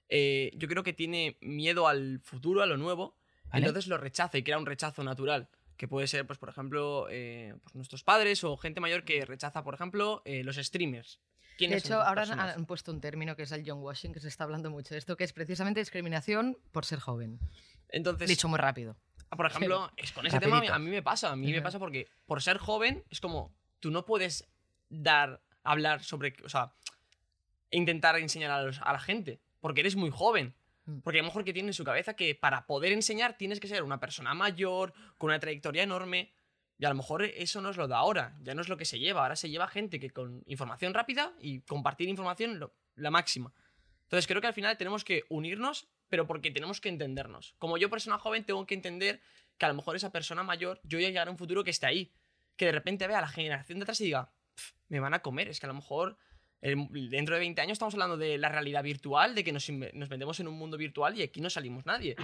eh, yo creo que tiene miedo al futuro, a lo nuevo, ¿Vale? entonces lo rechaza y crea un rechazo natural. Que puede ser, pues, por ejemplo, eh, pues, nuestros padres o gente mayor que rechaza, por ejemplo, los streamers. De ¿Quiénes son hecho, ahora han, han puesto un término que es el John Washing, que se está hablando mucho de esto, que es precisamente discriminación por ser joven. Entonces, Dicho muy rápido. por ejemplo, es con ese tema a mí- Rapidito. me pasa. A mí me pasa porque por ser joven es como tú no puedes dar, hablar sobre, o sea, intentar enseñar a, los- a la gente porque eres muy joven. Mm. Porque a lo mejor que tiene en su cabeza que para poder enseñar tienes que ser una persona mayor, con una trayectoria enorme. Y a lo mejor eso no es lo de ahora, ya no es lo que se lleva. Ahora se lleva gente que con información rápida y compartir información la máxima. Entonces creo que al final tenemos que unirnos, pero porque tenemos que entendernos. Como yo, persona joven, tengo que entender que a lo mejor esa persona mayor, yo voy a llegar a un futuro que esté ahí. Que de repente vea a la generación de atrás y diga, "Pf, me van a comer. Es que a lo mejor dentro de 20 años estamos hablando de la realidad virtual, de que nos, nos metemos en un mundo virtual y aquí no salimos nadie.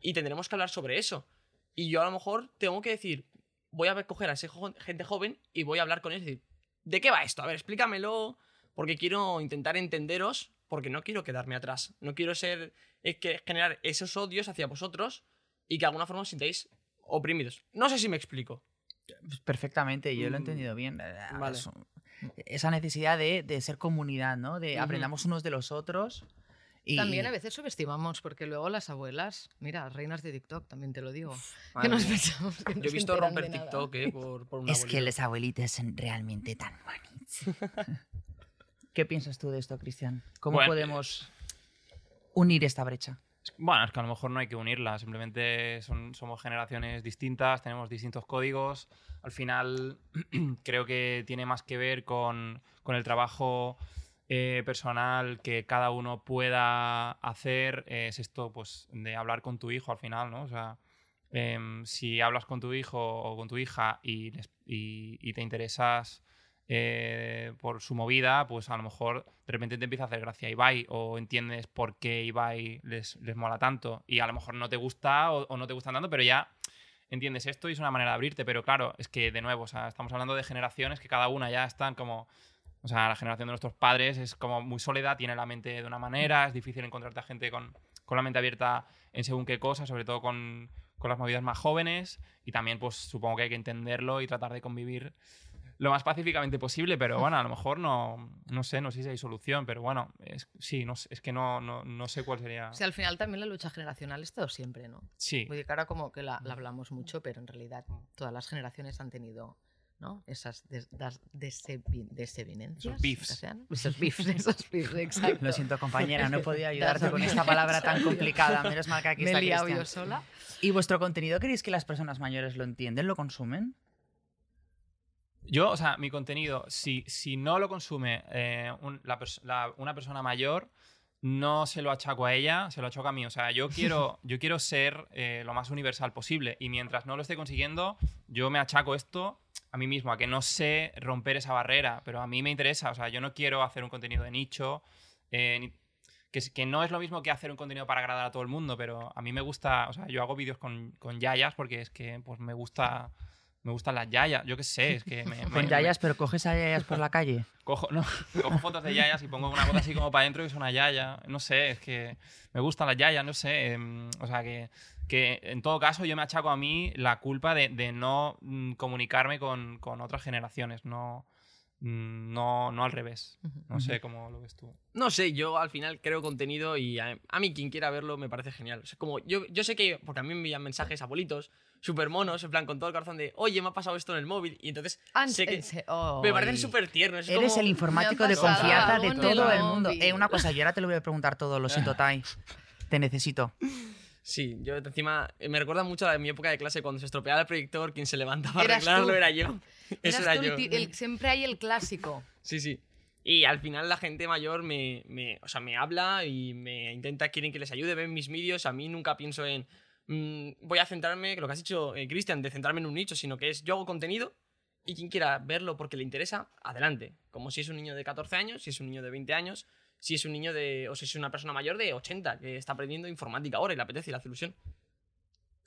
Y tendremos que hablar sobre eso. Y yo a lo mejor tengo que decir, voy a coger a esa jo- gente joven y voy a hablar con ellos y decir, ¿de qué va esto? A ver, explícamelo, porque quiero intentar entenderos, porque no quiero quedarme atrás. No quiero ser, eh, que generar esos odios hacia vosotros y que de alguna forma os sintáis oprimidos. No sé si me explico. Perfectamente, yo lo he Mm, entendido bien. Eh, vale. Esa necesidad de, de ser comunidad, ¿no? De aprendamos unos de los otros. Y... También a veces subestimamos, porque luego las abuelas, mira, reinas de TikTok, también te lo digo, *laughs* que nos pensamos que no Yo he visto romper. TikTok eh, por, por una Es que las abuelitas son realmente tan bonitas. *laughs* ¿Qué piensas tú de esto, Cristian? ¿Cómo Bueno, podemos unir esta brecha? Bueno, es que a lo mejor no hay que unirla, simplemente son, somos generaciones distintas, tenemos distintos códigos. Al final *clears throat* creo que tiene más que ver con, con el trabajo eh, personal que cada uno pueda hacer. Eh, es esto pues, de hablar con tu hijo al final, ¿no? O sea, em, si hablas con tu hijo o con tu hija y, te interesas eh, por su movida, pues a lo mejor de repente te empieza a hacer gracia Ibai o entiendes por qué Ibai les, les mola tanto y a lo mejor no te gusta o, no te gustan tanto, pero ya entiendes esto y es una manera de abrirte, pero claro, es que de nuevo, o sea, estamos hablando de generaciones que cada una ya están como... O sea, la generación de nuestros padres es como muy sólida, tiene la mente de una manera, es difícil encontrarte a gente con, con la mente abierta en según qué cosas, sobre todo con, con las movidas más jóvenes y también pues supongo que hay que entenderlo y tratar de convivir lo más pacíficamente posible, pero bueno, a lo mejor no, no sé, no sé si hay solución, pero bueno, es, sí, no, es que no, no, no sé cuál sería. O sea, al final también la lucha generacional ha estado siempre, ¿no? Sí, Porque ahora como que la, la hablamos mucho, pero en realidad todas las generaciones han tenido ¿no? esas des, das- beefs. que sean. Esos beefs, *laughs* esos beefs, exacto. Lo siento, compañera, no podía *laughs* ayudarte Das- con esta palabra tan complicada. Menos mal que aquí Me he está liado yo sola. ¿Y vuestro contenido creéis que las personas mayores lo entienden, lo consumen? Yo, o sea, mi contenido, si, si no lo consume eh, un- la pers- la- una persona mayor, no se lo achaco a ella, se lo achaco a mí. O sea, yo quiero, *laughs* yo quiero ser eh, lo más universal posible y mientras no lo esté consiguiendo, yo me achaco esto a mí mismo, a que no sé romper esa barrera, pero a mí me interesa. O sea, yo no quiero hacer un contenido de nicho, eh, que, que no es lo mismo que hacer un contenido para agradar a todo el mundo, pero a mí me gusta, o sea, yo hago vídeos con, con yayas porque es que pues me gusta me gustan las yayas, yo qué sé, es que me, *laughs* me- Con me- yayas, pero coges a yayas por la calle. *laughs* Cojo, no, cojo fotos de yayas y pongo una foto así como para adentro y es una yaya. No sé, es que me gustan las yayas, no sé. em, o sea, que, que en todo caso yo me achaco a mí la culpa de, de no mm, comunicarme con, con otras generaciones, no, no, no al revés. No sé cómo lo ves tú. No sé, yo al final creo contenido y a, a mí quien quiera verlo me parece genial. O sea, como yo, yo sé que, porque a mí me envían mensajes abuelitos, súper monos, en plan con todo el corazón de, oye, me ha pasado esto en el móvil. Y entonces Ah, sé que oh, me parecen súper tiernos. es Eres como- el informático de confianza de todo el el mundo. Eh, una cosa, yo ahora te lo voy a preguntar todo, lo siento, Tai. *laughs* Te necesito. Sí, yo encima eh, me recuerda mucho a mi época de clase cuando se estropeaba el proyector, quien se levantaba a arreglarlo tú. era yo. *laughs* Eso era tú el yo. ti- el- siempre hay el clásico. Sí, sí. Y al final la gente mayor me, me, o sea, me habla y me intenta, quieren que les ayude, ven mis vídeos. A mí nunca pienso en, mm, voy a centrarme, lo que has dicho, eh, Cristian, de centrarme en un nicho, sino que es, yo hago contenido y quien quiera verlo porque le interesa, adelante. Como si es un niño de 14 años, si es un niño de 20 años, si es un niño de, o si es una persona mayor de 80 que está aprendiendo informática ahora y le apetece y le hace ilusión.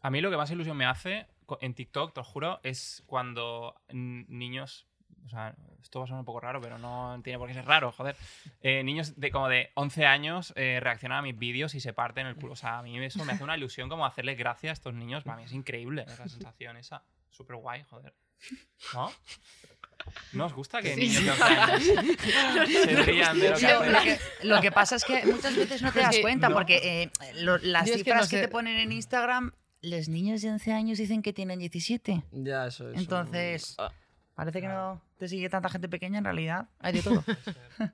A mí lo que más ilusión me hace en TikTok, te lo juro, es cuando niños. O sea, esto va a sonar un poco raro, pero no tiene por qué ser raro, joder. Eh, niños de como de 11 años eh, reaccionan a mis vídeos y se parten el culo. O sea, a mí eso me hace una ilusión como hacerle gracia a estos niños. Para mí es increíble la sensación esa. Súper guay, joder. ¿No? ¿No os gusta que niños sí. de 11 años se rían de lo que Lo, hacen? lo que, lo que pasa es que muchas veces no te das cuenta, no. porque eh, lo- las Yo es que cifras no que, sé. te ponen en Instagram, los niños de 11 años dicen que tienen 17. Ya, eso es. Entonces- Ah, Parece que no te sigue tanta gente pequeña, en realidad hay de todo. *laughs*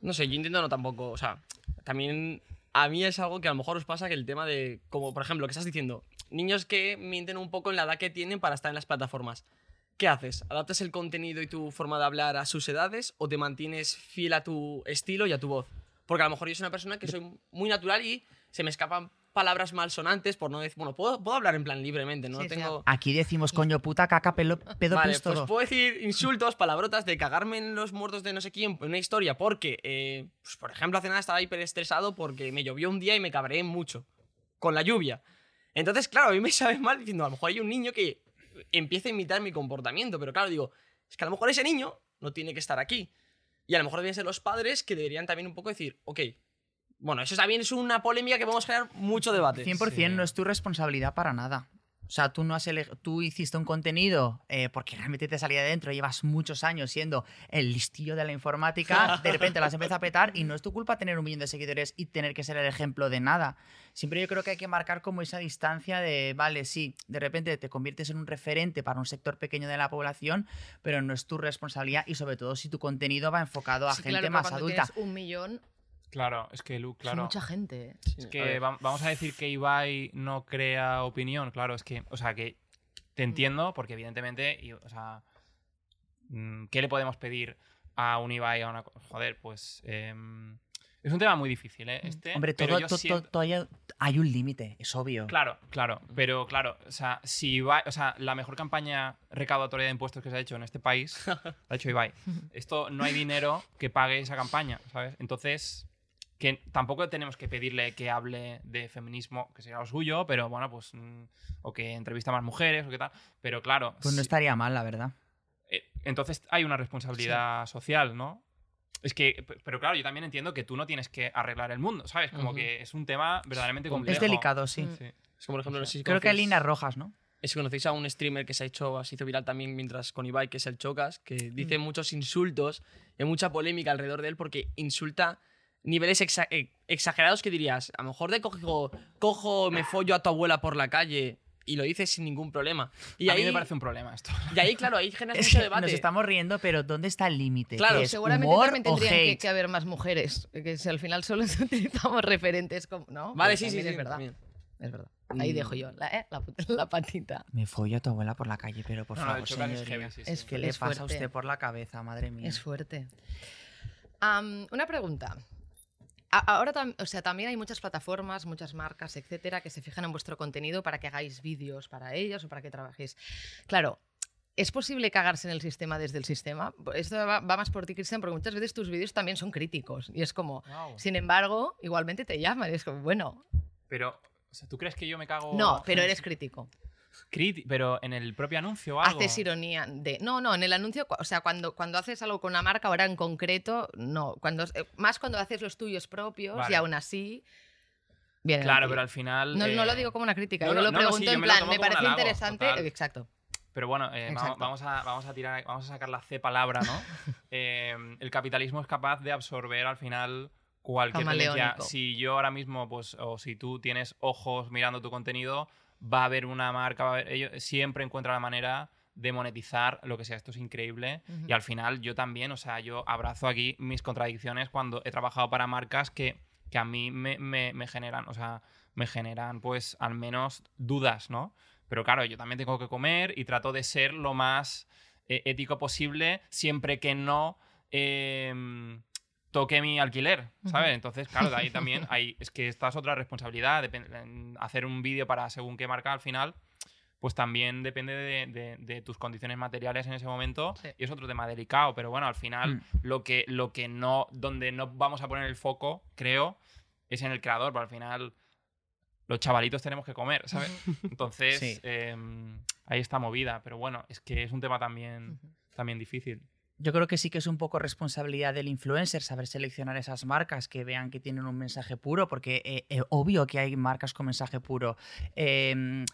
No sé, yo intento no tampoco. O sea, también a mí es algo que a lo mejor os pasa que el tema de. Como por ejemplo, que estás diciendo, niños que mienten un poco en la edad que tienen para estar en las plataformas. ¿Qué haces? ¿Adaptas el contenido y tu forma de hablar a sus edades o te mantienes fiel a tu estilo y a tu voz? Porque a lo mejor yo soy una persona que soy muy natural y se me escapan palabras malsonantes por no decir. Bueno, puedo, puedo hablar en plan libremente, no Sí, sí, tengo. Aquí decimos coño, puta, caca, pelo, pedo, Vale, pues todo. puedo decir insultos, palabrotas de cagarme en los muertos de no sé quién en una historia porque, eh, pues, por ejemplo, hace nada estaba hiper estresado porque me llovió un día y me cabreé mucho con la lluvia. Entonces, claro, a mí me *laughs* sabe mal diciendo, a lo mejor hay un niño que empieza a imitar mi comportamiento, pero claro, digo, es que a lo mejor ese niño no tiene que estar aquí. Y a lo mejor deberían ser los padres que deberían también un poco decir, ok, bueno, eso también es una polémica que vamos a generar mucho debate. 100% Sí. no es tu responsabilidad para nada. O sea, tú no has tú hiciste un contenido eh, porque realmente te salía de dentro, llevas muchos años siendo el listillo de la informática, de repente las empieza a petar y no es tu culpa tener un millón de seguidores y tener que ser el ejemplo de nada. Siempre yo creo que hay que marcar como esa distancia de, vale, sí, de repente te conviertes en un referente para un sector pequeño de la población, pero no es tu responsabilidad y sobre todo si tu contenido va enfocado a Sí, gente claro, más adulta. un millón, Claro, es que Lu, es claro. mucha gente. ¿eh? Sí, Es que vamos a decir que Ibai no crea opinión, claro, es que, o sea, que te entiendo, porque evidentemente, y, o sea, mm, ¿qué le podemos pedir a un Ibai, a una... Joder, pues... em, es un tema muy difícil, ¿eh? Este, Hombre, pero todo, yo to- to- siento- todavía hay un límite, es obvio. Claro, claro, pero claro, o sea, si Ibai, o sea, la mejor campaña recaudatoria de impuestos que se ha hecho en este país, *laughs* la ha hecho Ibai. *laughs* Esto no hay dinero que pague esa campaña, ¿sabes? Entonces, que tampoco tenemos que pedirle que hable de feminismo, que sería lo suyo, pero bueno, pues, mm, o que entrevista a más mujeres, o qué tal, pero claro, Pues no si- estaría mal, la verdad. eh, entonces hay una responsabilidad social, ¿no? Es que, pero claro, yo también entiendo que tú no tienes que arreglar el mundo, ¿sabes? Como que es un tema verdaderamente complejo. Es delicado, sí. Mm. Sí. Es como, por ejemplo, no sé si Creo que hay líneas rojas, ¿no? Si conocéis a un streamer que se ha hecho, se hizo viral también mientras con Ibai, que es el Chocas, que dice muchos insultos, hay mucha polémica alrededor de él porque insulta niveles exa- eh, exagerados que dirías, a lo mejor de cojo, cojo, me follo a tu abuela por la calle y lo dices sin ningún problema. Y a ahí, mí me parece un problema esto. y ahí claro, ahí generas *laughs* Es mucho que debate. nos estamos riendo, pero ¿dónde está el límite? Claro, ¿Qué es Seguramente humor también tendrían que, haber más mujeres. Que si al final solo *laughs* utilizamos referentes como. ¿No? Vale, Pues sí, sí. Es verdad. también. Es verdad. Ahí Mm. dejo yo la, ¿eh? la, la patita. Me follo a tu abuela por la calle, pero por No, favor, Chocas es señoría. heavy, sí, sí. Es ¿Qué le es pasa a usted por la cabeza, madre mía? Es fuerte. Una pregunta. Ahora, o sea, también hay muchas plataformas, muchas marcas, etcétera, que se fijan en vuestro contenido para que hagáis vídeos para ellos o para que trabajéis. Claro, ¿es posible cagarse en el sistema desde el sistema? Esto va, va más por ti, Cristian, porque muchas veces tus vídeos también son críticos. Y es como, Wow. sin embargo, igualmente te llaman. y es como, bueno, Pero, o sea, ¿tú crees que yo me cago? no, pero eres crítico. Pero en el propio anuncio o algo. Haces ironía de. No, no, en el anuncio, o sea, cuando, cuando haces algo con una marca, ahora en concreto, no. Cuando, eh, más cuando haces los tuyos propios y aún así. Bien. Claro, pero al final. No, no lo eh, digo como una crítica, no, yo no, lo sí, pregunto en me plan, me parece interesante. total. Exacto. Pero bueno, eh, vamos, a, vamos a tirar, vamos a sacar la C palabra, ¿no? *laughs* Eh, el capitalismo es capaz de absorber al final cualquier tendencia. Si yo ahora mismo, pues, o si tú tienes ojos mirando tu contenido, va a haber una marca, va a haber- ellos siempre encuentra la manera de monetizar lo que sea. Esto es increíble. Y al final yo también, o sea, yo abrazo aquí mis contradicciones cuando he trabajado para marcas que, que a mí me, me- me generan, o sea, me generan pues al menos dudas, ¿no? Pero claro, yo también tengo que comer y trato de ser lo más eh, ético posible siempre que no em, toque mi alquiler, ¿sabes? Entonces, claro, de ahí *laughs* también hay, es que esta es otra responsabilidad, hacer un vídeo para según qué marca al final, pues también depende de, de- de tus condiciones materiales en ese momento Sí. y es otro tema delicado, pero bueno, al final Mm. lo que lo que no donde no vamos a poner el foco, creo, es en el creador, pero al final los chavalitos tenemos que comer, ¿sabes? *laughs* Entonces, Sí. em, ahí está movida, pero bueno, es que es un tema también Ujú. también difícil. Yo creo que sí que es un poco responsabilidad del influencer saber seleccionar esas marcas que vean que tienen un mensaje puro, porque eh, eh, obvio que hay marcas con mensaje puro. Em,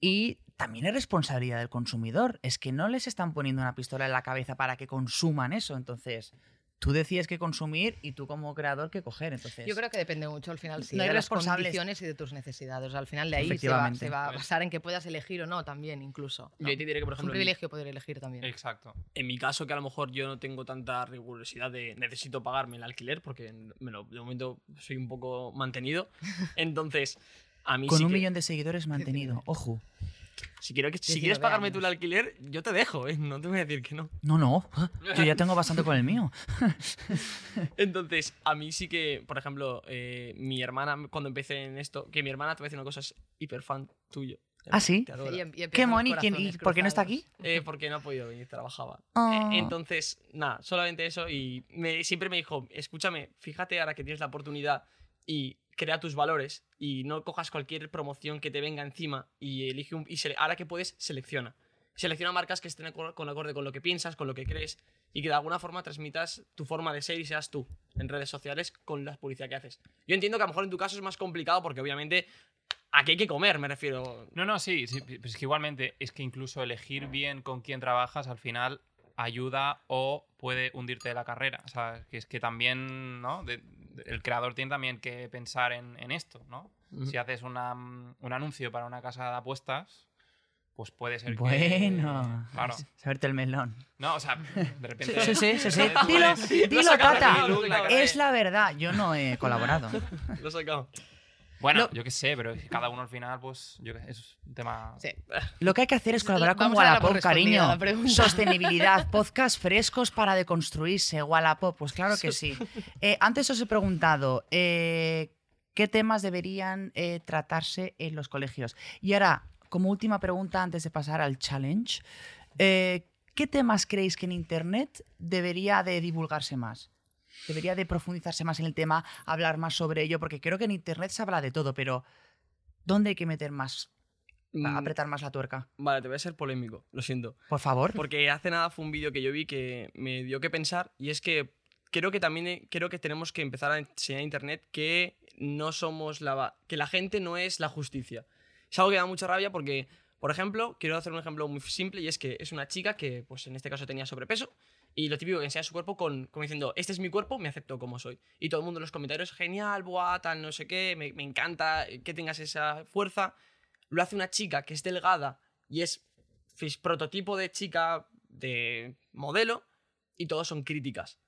y también es responsabilidad del consumidor. Es que no les están poniendo una pistola en la cabeza para que consuman eso. Entonces, tú decides qué consumir y tú como creador qué coger. Entonces, Yo creo que depende mucho al final sí, No hay de las condiciones y de tus necesidades. Al final de ahí se va, Efectivamente. se va a basar en que puedas elegir o no también, incluso. Yo ahí te diré que, por Es un ejemplo, privilegio poder elegir también. Exacto. en mi caso, que a lo mejor yo no tengo tanta rigurosidad de necesito pagarme el alquiler, porque me lo- de momento soy un poco mantenido. *laughs* Entonces, a mí con sí un que- millón de seguidores mantenido. Ojo. Si, quiero que, si 19 quieres pagarme tú el alquiler, yo te dejo, ¿eh? No te voy a decir que no. No, no. Yo ya tengo bastante con el mío. *laughs* Entonces, a mí sí que, por ejemplo, eh, mi hermana, cuando empecé en esto, que mi hermana, te voy a decir una cosa, es hiper fan tuyo. ¿Ah, sí? Y em- y ¿Qué? ¿Quién- ¿Y por qué no está aquí? Eh, porque no ha podido venir, trabajaba. Ah. Eh, Entonces, nada, solamente eso. Y me- siempre me dijo, escúchame, fíjate ahora que tienes la oportunidad y crea tus valores y no cojas cualquier promoción que te venga encima y elige un... Y ahora que puedes, selecciona. Selecciona marcas que estén con acorde con lo que piensas, con lo que crees y que de alguna forma transmitas tu forma de ser y seas tú en redes sociales con la publicidad que haces. Yo entiendo que a lo mejor en tu caso es más complicado porque obviamente aquí hay que comer, me refiero. No, no, sí, sí, pero es que igualmente es que incluso elegir bien con quién trabajas al final ayuda o puede hundirte de la carrera. O sea, que es que también, ¿no? De- el creador tiene también que pensar en, en esto, ¿no? Si haces una, un anuncio para una casa de apuestas, pues puede ser que... Bueno. Claro. *laughs* Saberte el melón. No, o sea, de repente... Sí, sí, sí, sí. *laughs* Dilo, dilo, Tata. Es la verdad. Yo no he colaborado. *laughs* Lo he sacado. Bueno, Lo- yo qué sé, pero cada uno al final, pues, yo qué sé, es un tema... Sí. Lo que hay que hacer es colaborar con Wallapop, cariño. Sostenibilidad, *laughs* podcast frescos para deconstruirse. Wallapop, pues claro que sí. *laughs* Eh, antes os he preguntado eh, qué temas deberían eh, tratarse en los colegios. Y ahora, como última pregunta antes de pasar al challenge, eh, ¿qué temas creéis que en Internet debería de divulgarse más? Debería de profundizarse más en el tema, hablar más sobre ello, porque creo que en Internet se habla de todo, pero ¿dónde hay que meter más, Mm, apretar más la tuerca? Vale, te voy a ser polémico, lo siento. Por favor. Porque hace nada fue un vídeo que yo vi que me dio que pensar y es que creo que también eh, creo que tenemos que empezar a enseñar a internet que no somos la que la gente no es la justicia. Es algo que da mucha rabia porque por ejemplo, quiero hacer un ejemplo muy simple y es que es una chica que pues en este caso tenía sobrepeso y lo típico que enseña su cuerpo con como diciendo, "Este es mi cuerpo, me acepto como soy." Y todo el mundo en los comentarios, "Genial, buah, tal, no sé qué, me, encanta que tengas esa fuerza." Lo hace una chica que es delgada y es prototipo de chica de modelo y todos son críticas.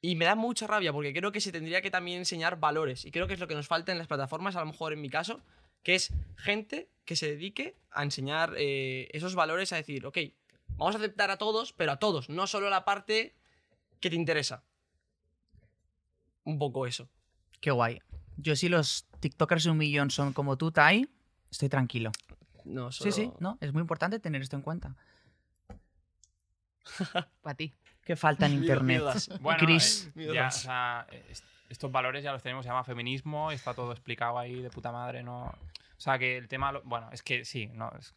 Y me da mucha rabia porque creo que se tendría que también enseñar valores y creo que es lo que nos falta en las plataformas, a lo mejor en mi caso, que es gente que se dedique a enseñar eh, esos valores, a decir, ok, vamos a aceptar a todos, pero a todos, no solo a la parte que te interesa. Un poco eso. Qué guay. Yo si los TikTokers de un millón son como tú, Tai, estoy tranquilo. No, Sí, sí, solo- no, es muy importante tener esto en cuenta. *laughs* Para ti. ¿Qué falta en *laughs* internet? *laughs* Bueno, Chris. eh, ya, o sea, est- estos valores ya los tenemos, se llama feminismo, está todo explicado ahí de puta madre, ¿no? O sea, que el tema, lo- bueno, es que sí, no, es-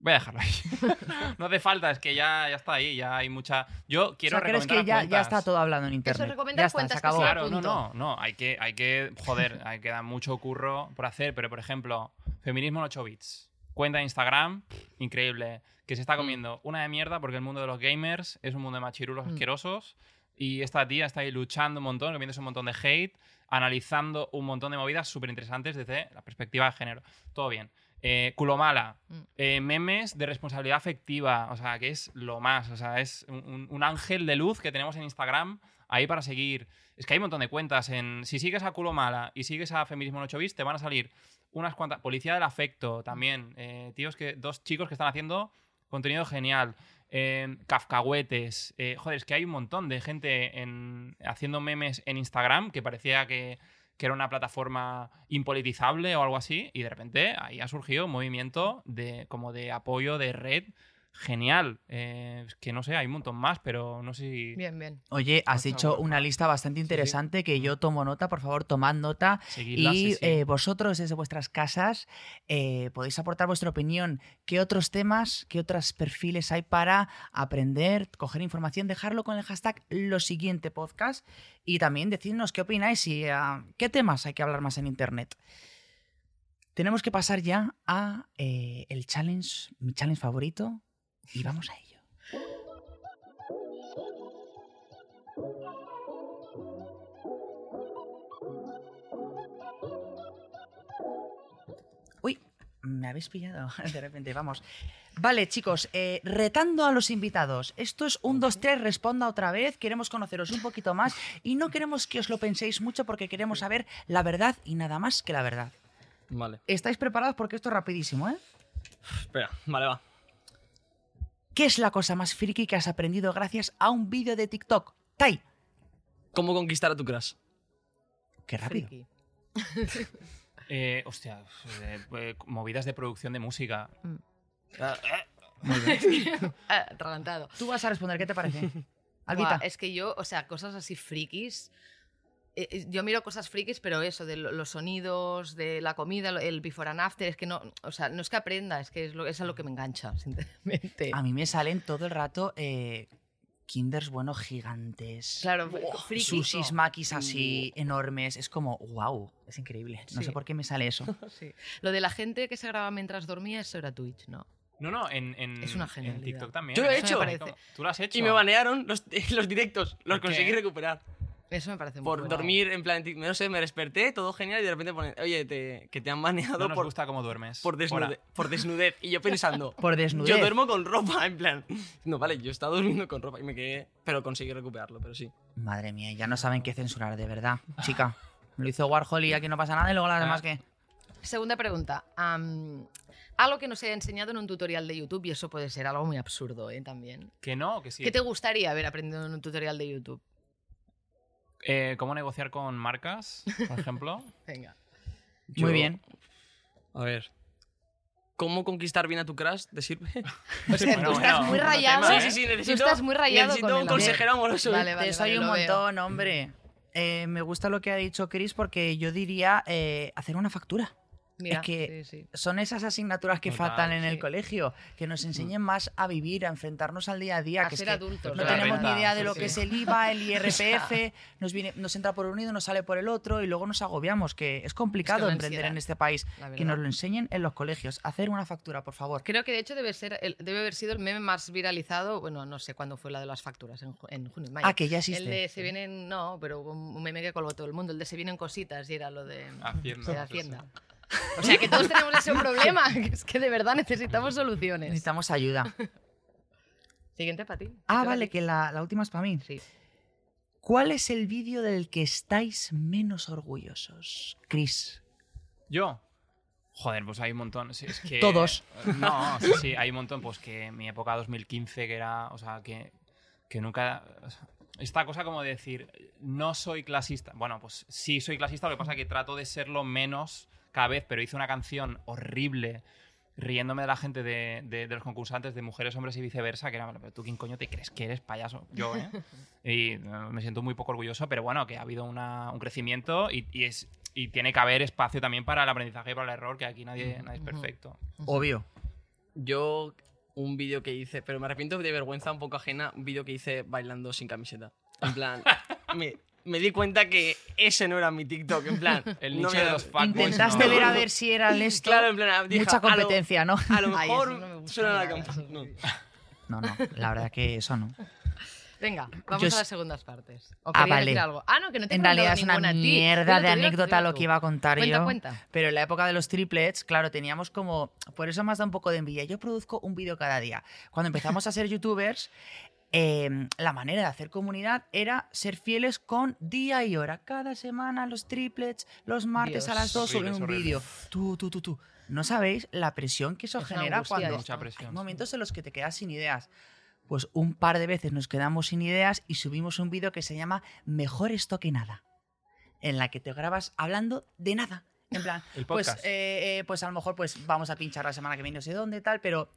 Voy a dejarlo ahí. *laughs* no hace falta, es que ya, ya está ahí, ya hay mucha. Yo quiero o sea, ¿crees recomendar que ya, ya está todo hablando en internet? recomendar ya está, cuentas se acabó. Claro, no, no, no. Hay que, hay que, joder, hay que dar mucho curro por hacer. Pero, por ejemplo, feminismo en 8 bits. Cuenta de Instagram, increíble. Que se está comiendo una de mierda porque el mundo de los gamers es un mundo de machirulos Mm. asquerosos. Y esta tía está ahí luchando un montón, comiéndose un montón de hate, analizando un montón de movidas súper interesantes desde la perspectiva de género. Todo bien. Eh, Culomala, Mm. eh, memes de responsabilidad afectiva, o sea, que es lo más, o sea, es un, ángel de luz que tenemos en Instagram ahí para seguir. Es que hay un montón de cuentas. En, si sigues a Culomala y sigues a Feminismo en 8 bits, te van a salir unas cuantas. Policía del afecto también. eh, tíos que. Dos chicos que están haciendo contenido genial. Eh, Kafkahuetes. joder, es que hay un montón de gente en, haciendo memes en Instagram que parecía que, que era una plataforma impolitizable o algo así. Y de repente ahí ha surgido un movimiento de, como de apoyo de red genial. Eh, es que no sé, hay un montón más, pero no sé si. Bien, bien. Oye, has Otra, hecho una lista bastante interesante que yo tomo nota, por favor, tomad nota. Seguidlas, Y sí, sí. eh, vosotros desde vuestras casas eh, podéis aportar vuestra opinión. ¿Qué otros temas, qué otros perfiles hay para aprender, coger información? Dejarlo con el hashtag lo siguiente podcast y también decirnos qué opináis y ah, qué temas hay que hablar más en Internet. Tenemos que pasar ya a eh, el challenge, mi challenge favorito, y vamos a ello. Uy, me habéis pillado *laughs* de repente, vamos. Vale, chicos, eh, retando a los invitados. Esto es un 2, 3, responda otra vez. Queremos conoceros un poquito más y no queremos que os lo penséis mucho porque queremos saber la verdad y nada más que la verdad. Vale. ¿Estáis preparados? Porque esto es rapidísimo, ¿eh? Espera, vale, va. ¿Qué es la cosa más friki que has aprendido gracias a un vídeo de TikTok? Tai. ¿Cómo conquistar a tu crush? Qué rápido. Friki. *laughs* Eh, hostia, eh, eh, movidas de producción de música. Mm. Ah, *laughs* ah. Bien. Ah, atragantado. Tú vas a responder, ¿qué te parece? *laughs* Buah, Albita. es que yo, o sea, cosas así frikis. Eh, eh, Yo miro cosas frikis, pero eso, de lo- los sonidos, de la comida, el before and after, es que no, o sea, no es que aprenda, es que es, lo, es a lo que me engancha, *laughs* sinceramente. A mí me salen todo el rato eh, kinders, bueno, gigantes. Claro, friki. Sushis, makis así enormes. Es como, wow, es increíble. No Sí. sé por qué me sale eso. *laughs* Sí. Lo de la gente que se graba mientras dormía, eso era Twitch, ¿no? No, no, en, en, Es una en genialidad. TikTok también. Yo lo he hecho. Tú lo has hecho. Y me banearon los, *laughs* los directos. Los conseguí recuperar. Eso me parece muy Por bueno. dormir en plan. No sé, me desperté, todo genial. Y de repente ponen, oye, te- que te han baneado No nos por, gusta cómo duermes. por, desnude- por desnudez. Y yo pensando. *laughs* Por desnudez. Yo duermo con ropa, en plan. No, vale, yo estaba durmiendo con ropa y me quedé. Pero conseguí recuperarlo, pero sí. Madre mía, ya no saben qué censurar, de verdad. Chica, lo hizo Warhol y aquí no pasa nada y luego las Ah. demás que... Segunda pregunta. algo que nos haya enseñado en un tutorial de YouTube, y eso puede ser algo muy absurdo ¿eh? también. Que no, que sí. ¿Qué te gustaría haber aprendido en un tutorial de YouTube? Eh, ¿Cómo negociar con marcas, por *laughs* ejemplo? Venga. Muy bien. A ver. ¿Cómo conquistar bien a tu crush? ¿Te sirve? *laughs* O sea, Bueno, tú estás bueno, muy rayado. tema, sí, ¿eh? sí, sí, Tú necesito. estás muy rayado necesito con un consejero amoroso. Vale, vale, Te soy vale, un veo. montón, hombre. Eh, me gusta lo que ha dicho Chris porque yo diría eh, hacer una factura. Mira, es que sí, sí. son esas asignaturas que Total, faltan en el colegio, que nos enseñen más a vivir, a enfrentarnos al día a día. A que es ser que adultos. no tenemos ni idea de lo sí. que es el *laughs* IVA, el IRPF, nos, viene, nos entra por un y nos sale por el otro y luego nos agobiamos, que es complicado emprender ansiedad, en este país. Que nos lo enseñen en los colegios. Hacer una factura, por favor. Creo que de hecho debe, ser el- debe haber sido el meme más viralizado. Bueno, no sé cuándo fue la de las facturas, en, en junio, en mayo. Ah, que ya existe. El de se vienen, no, pero un meme que colgó todo el mundo. El de se vienen cositas y era lo de Hacienda, de Hacienda. O sea que todos tenemos ese *laughs* problema, que es que de verdad necesitamos soluciones. Necesitamos ayuda. *laughs* Siguiente para ti. Ah, vale, que la, la última es para mí. Sí. ¿Cuál es el vídeo del que estáis menos orgullosos? Chris. ¿Yo? Joder, pues hay un montón. Sí, es que- Todos. *laughs* No, sí, sí, hay un montón. Pues que mi época 2015, que era. O sea, que, que nunca. o sea, esta cosa como de decir, no soy clasista. Bueno, pues sí soy clasista, lo que pasa es que trato de serlo menos cada vez, pero hice una canción horrible riéndome de la gente de, de- de los concursantes de mujeres, hombres y viceversa, que era, pero tú quién coño te crees que eres payaso, yo, ¿eh? *laughs* Y eh, me siento muy poco orgulloso, pero bueno, que ha habido una- un crecimiento y, y es, y tiene que haber espacio también para el aprendizaje y para el error, que aquí nadie, nadie es perfecto. Obvio. Yo, un vídeo que hice, pero me arrepiento de vergüenza un poco ajena, un vídeo que hice bailando sin camiseta. En plan, *laughs* me, me di cuenta que ese no era mi TikTok, en plan. *laughs* El no nicho de los fuckboys. Intentaste no. ver a ver si era *laughs* el esto. Claro, en plan, dije, Mucha a lo- competencia, ¿no? A lo Ay, mejor eso no me gusta suena la campana. No. No, no, la verdad que eso no. Venga, vamos Yo a las segundas partes. ¿O Ah, vale. decir algo? Ah, no, que no te En realidad es una mierda de anécdota lo que iba a contar Cuenta, yo. cuenta. Pero en la época de los triplets, claro, teníamos como. Por eso me has dado un poco de envidia. Yo produzco un vídeo cada día. Cuando empezamos a ser youtubers, eh, la manera de hacer comunidad era ser fieles con día y hora. Cada semana los triplets, los martes Dios. a las 2 Horrible, suben un vídeo. Tú, tú, tú, tú. No sabéis la presión que eso Es genera cuando. Mucha presión. Hay sí. momentos en los que te quedas sin ideas. Pues un par de veces nos quedamos sin ideas y subimos un vídeo que se llama Mejor esto que nada, en la que te grabas hablando de nada. En plan, El pues, eh, eh, pues a lo mejor pues vamos a pinchar la semana que viene no sé dónde tal, pero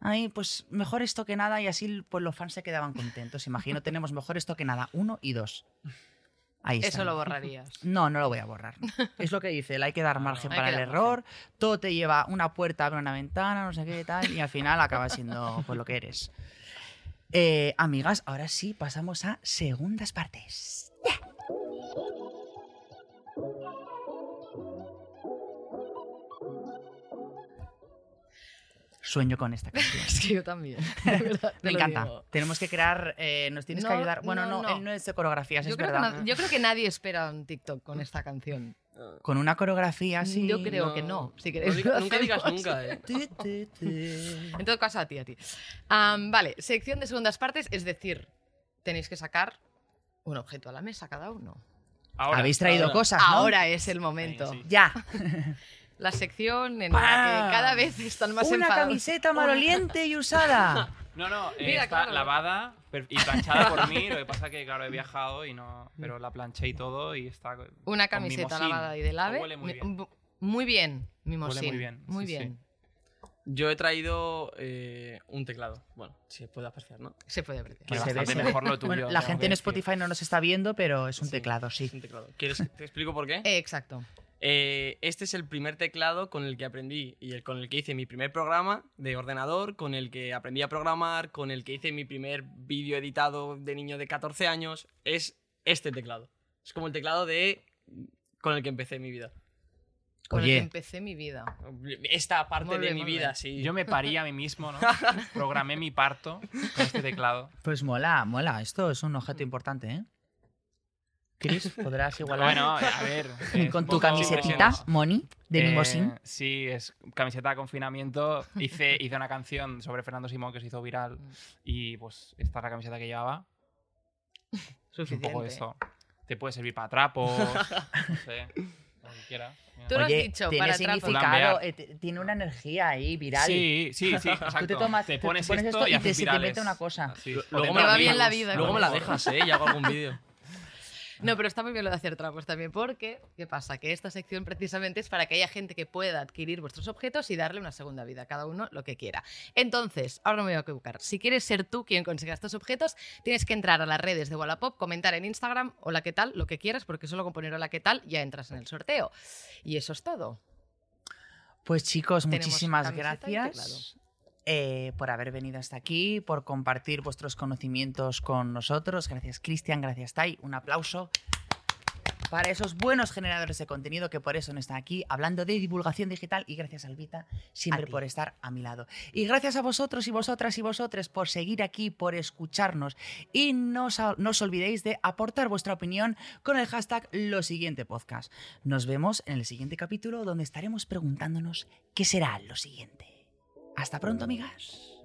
ahí pues mejor esto que nada y así pues los fans se quedaban contentos. Imagino tenemos mejor esto que nada, uno y dos. Ahí está. Eso lo borrarías. *laughs* No, no lo voy a borrar. Es lo que dice, el hay que dar margen para el error, todo te lleva una puerta, abre una ventana, no sé qué tal, y al final acaba siendo pues lo que eres. Eh, amigas, ahora sí pasamos a segundas partes. Sueño con esta canción. *laughs* Es que yo también. de *laughs* verdad, te Me encanta. digo. Tenemos que crear, eh, nos tienes que ayudar. Bueno, no, no, no. él no es de coreografías, Yo es creo, que verdad. na- yo creo que nadie espera un TikTok con esta canción. Con una coreografía así. Yo creo que no. Si queréis, diga- nunca digas nunca, eh. *laughs* En todo caso, a ti, a ti. Vale, sección de segundas partes, es decir, tenéis que sacar un objeto a la mesa cada uno. Ahora, Habéis traído ahora. cosas, ¿no? Ahora es el momento. Sí, sí. Ya. La sección en la que cada vez están más Una enfadados. camiseta maloliente y usada. *laughs* No, no, eh, Mira, está claro. lavada y planchada por mí. *laughs* Lo que pasa que, claro, he viajado y no. Pero la planché y todo y está. Una con camiseta mimosín. lavada y de lave. Huele muy bien. Muy bien, mimosín. muy bien, Muy sí, sí. bien. Yo he traído eh, un teclado. Bueno, se puede apreciar, ¿no? Se puede apreciar. Que Se ve, bastante se ve. mejor lo tuyo. Bueno, la gente en decir. Spotify no nos está viendo, pero es un Sí, teclado, sí. Es un teclado. ¿Quieres te explico por qué? Eh, exacto. Eh, este es el primer teclado con el que aprendí y el con el que hice mi primer programa de ordenador, con el que aprendí a programar, con el que hice mi primer vídeo editado de niño de 14 años. Es este teclado. Es como el teclado de con el que empecé mi vida. Con Oye. el que empecé mi vida. Esta parte de mi vida, sí. Yo me parí a mí mismo, ¿no? *laughs* Programé mi parto con este teclado. Pues mola, mola. Esto es un objeto importante, ¿eh? Chris, podrás *laughs* igualar Bueno, a ver. con tu camisetita. Moni, de Eh, Mimosín. Sí, es camiseta de confinamiento. Hice, *laughs* hice una canción sobre Fernando Simón que se hizo viral y pues esta es la camiseta que llevaba. Es un Suficiente. poco eso. Te puede servir para trapos, no sé, *laughs* lo que quieras. Tú lo has Oye, dicho, tiene para significado, eh, tiene una energía ahí viral. Sí, sí, sí, exacto. Tú te tomas, te te pones, pones esto, esto y, y haces te- se te mete una cosa. Luego me la va bien la vida, Luego me la dejas, ¿eh? Y hago algún vídeo. No, pero está muy bien lo de hacer trapos también, porque, ¿qué pasa? Que esta sección precisamente es para que haya gente que pueda adquirir vuestros objetos y darle una segunda vida, cada uno lo que quiera. Entonces, ahora me voy a equivocar. Si quieres ser tú quien consiga estos objetos, tienes que entrar a las redes de Wallapop, comentar en Instagram, hola, ¿qué tal? Lo que quieras, porque solo con poner hola, ¿qué tal? ya entras en el sorteo. Y eso es todo. Pues chicos, Tenemos muchísimas gracias eh, por haber venido hasta aquí, por compartir vuestros conocimientos con nosotros. Gracias Cristian, gracias Tai. Un aplauso para esos buenos generadores de contenido que por eso no están aquí hablando de divulgación digital y gracias Albita siempre A por estar a mi lado. Y gracias a vosotros y vosotras y vosotres por seguir aquí, por escucharnos y no os, no os olvidéis de aportar vuestra opinión con el hashtag lo siguiente podcast. Nos vemos en el siguiente capítulo donde estaremos preguntándonos qué será lo siguiente. Hasta pronto, amigas.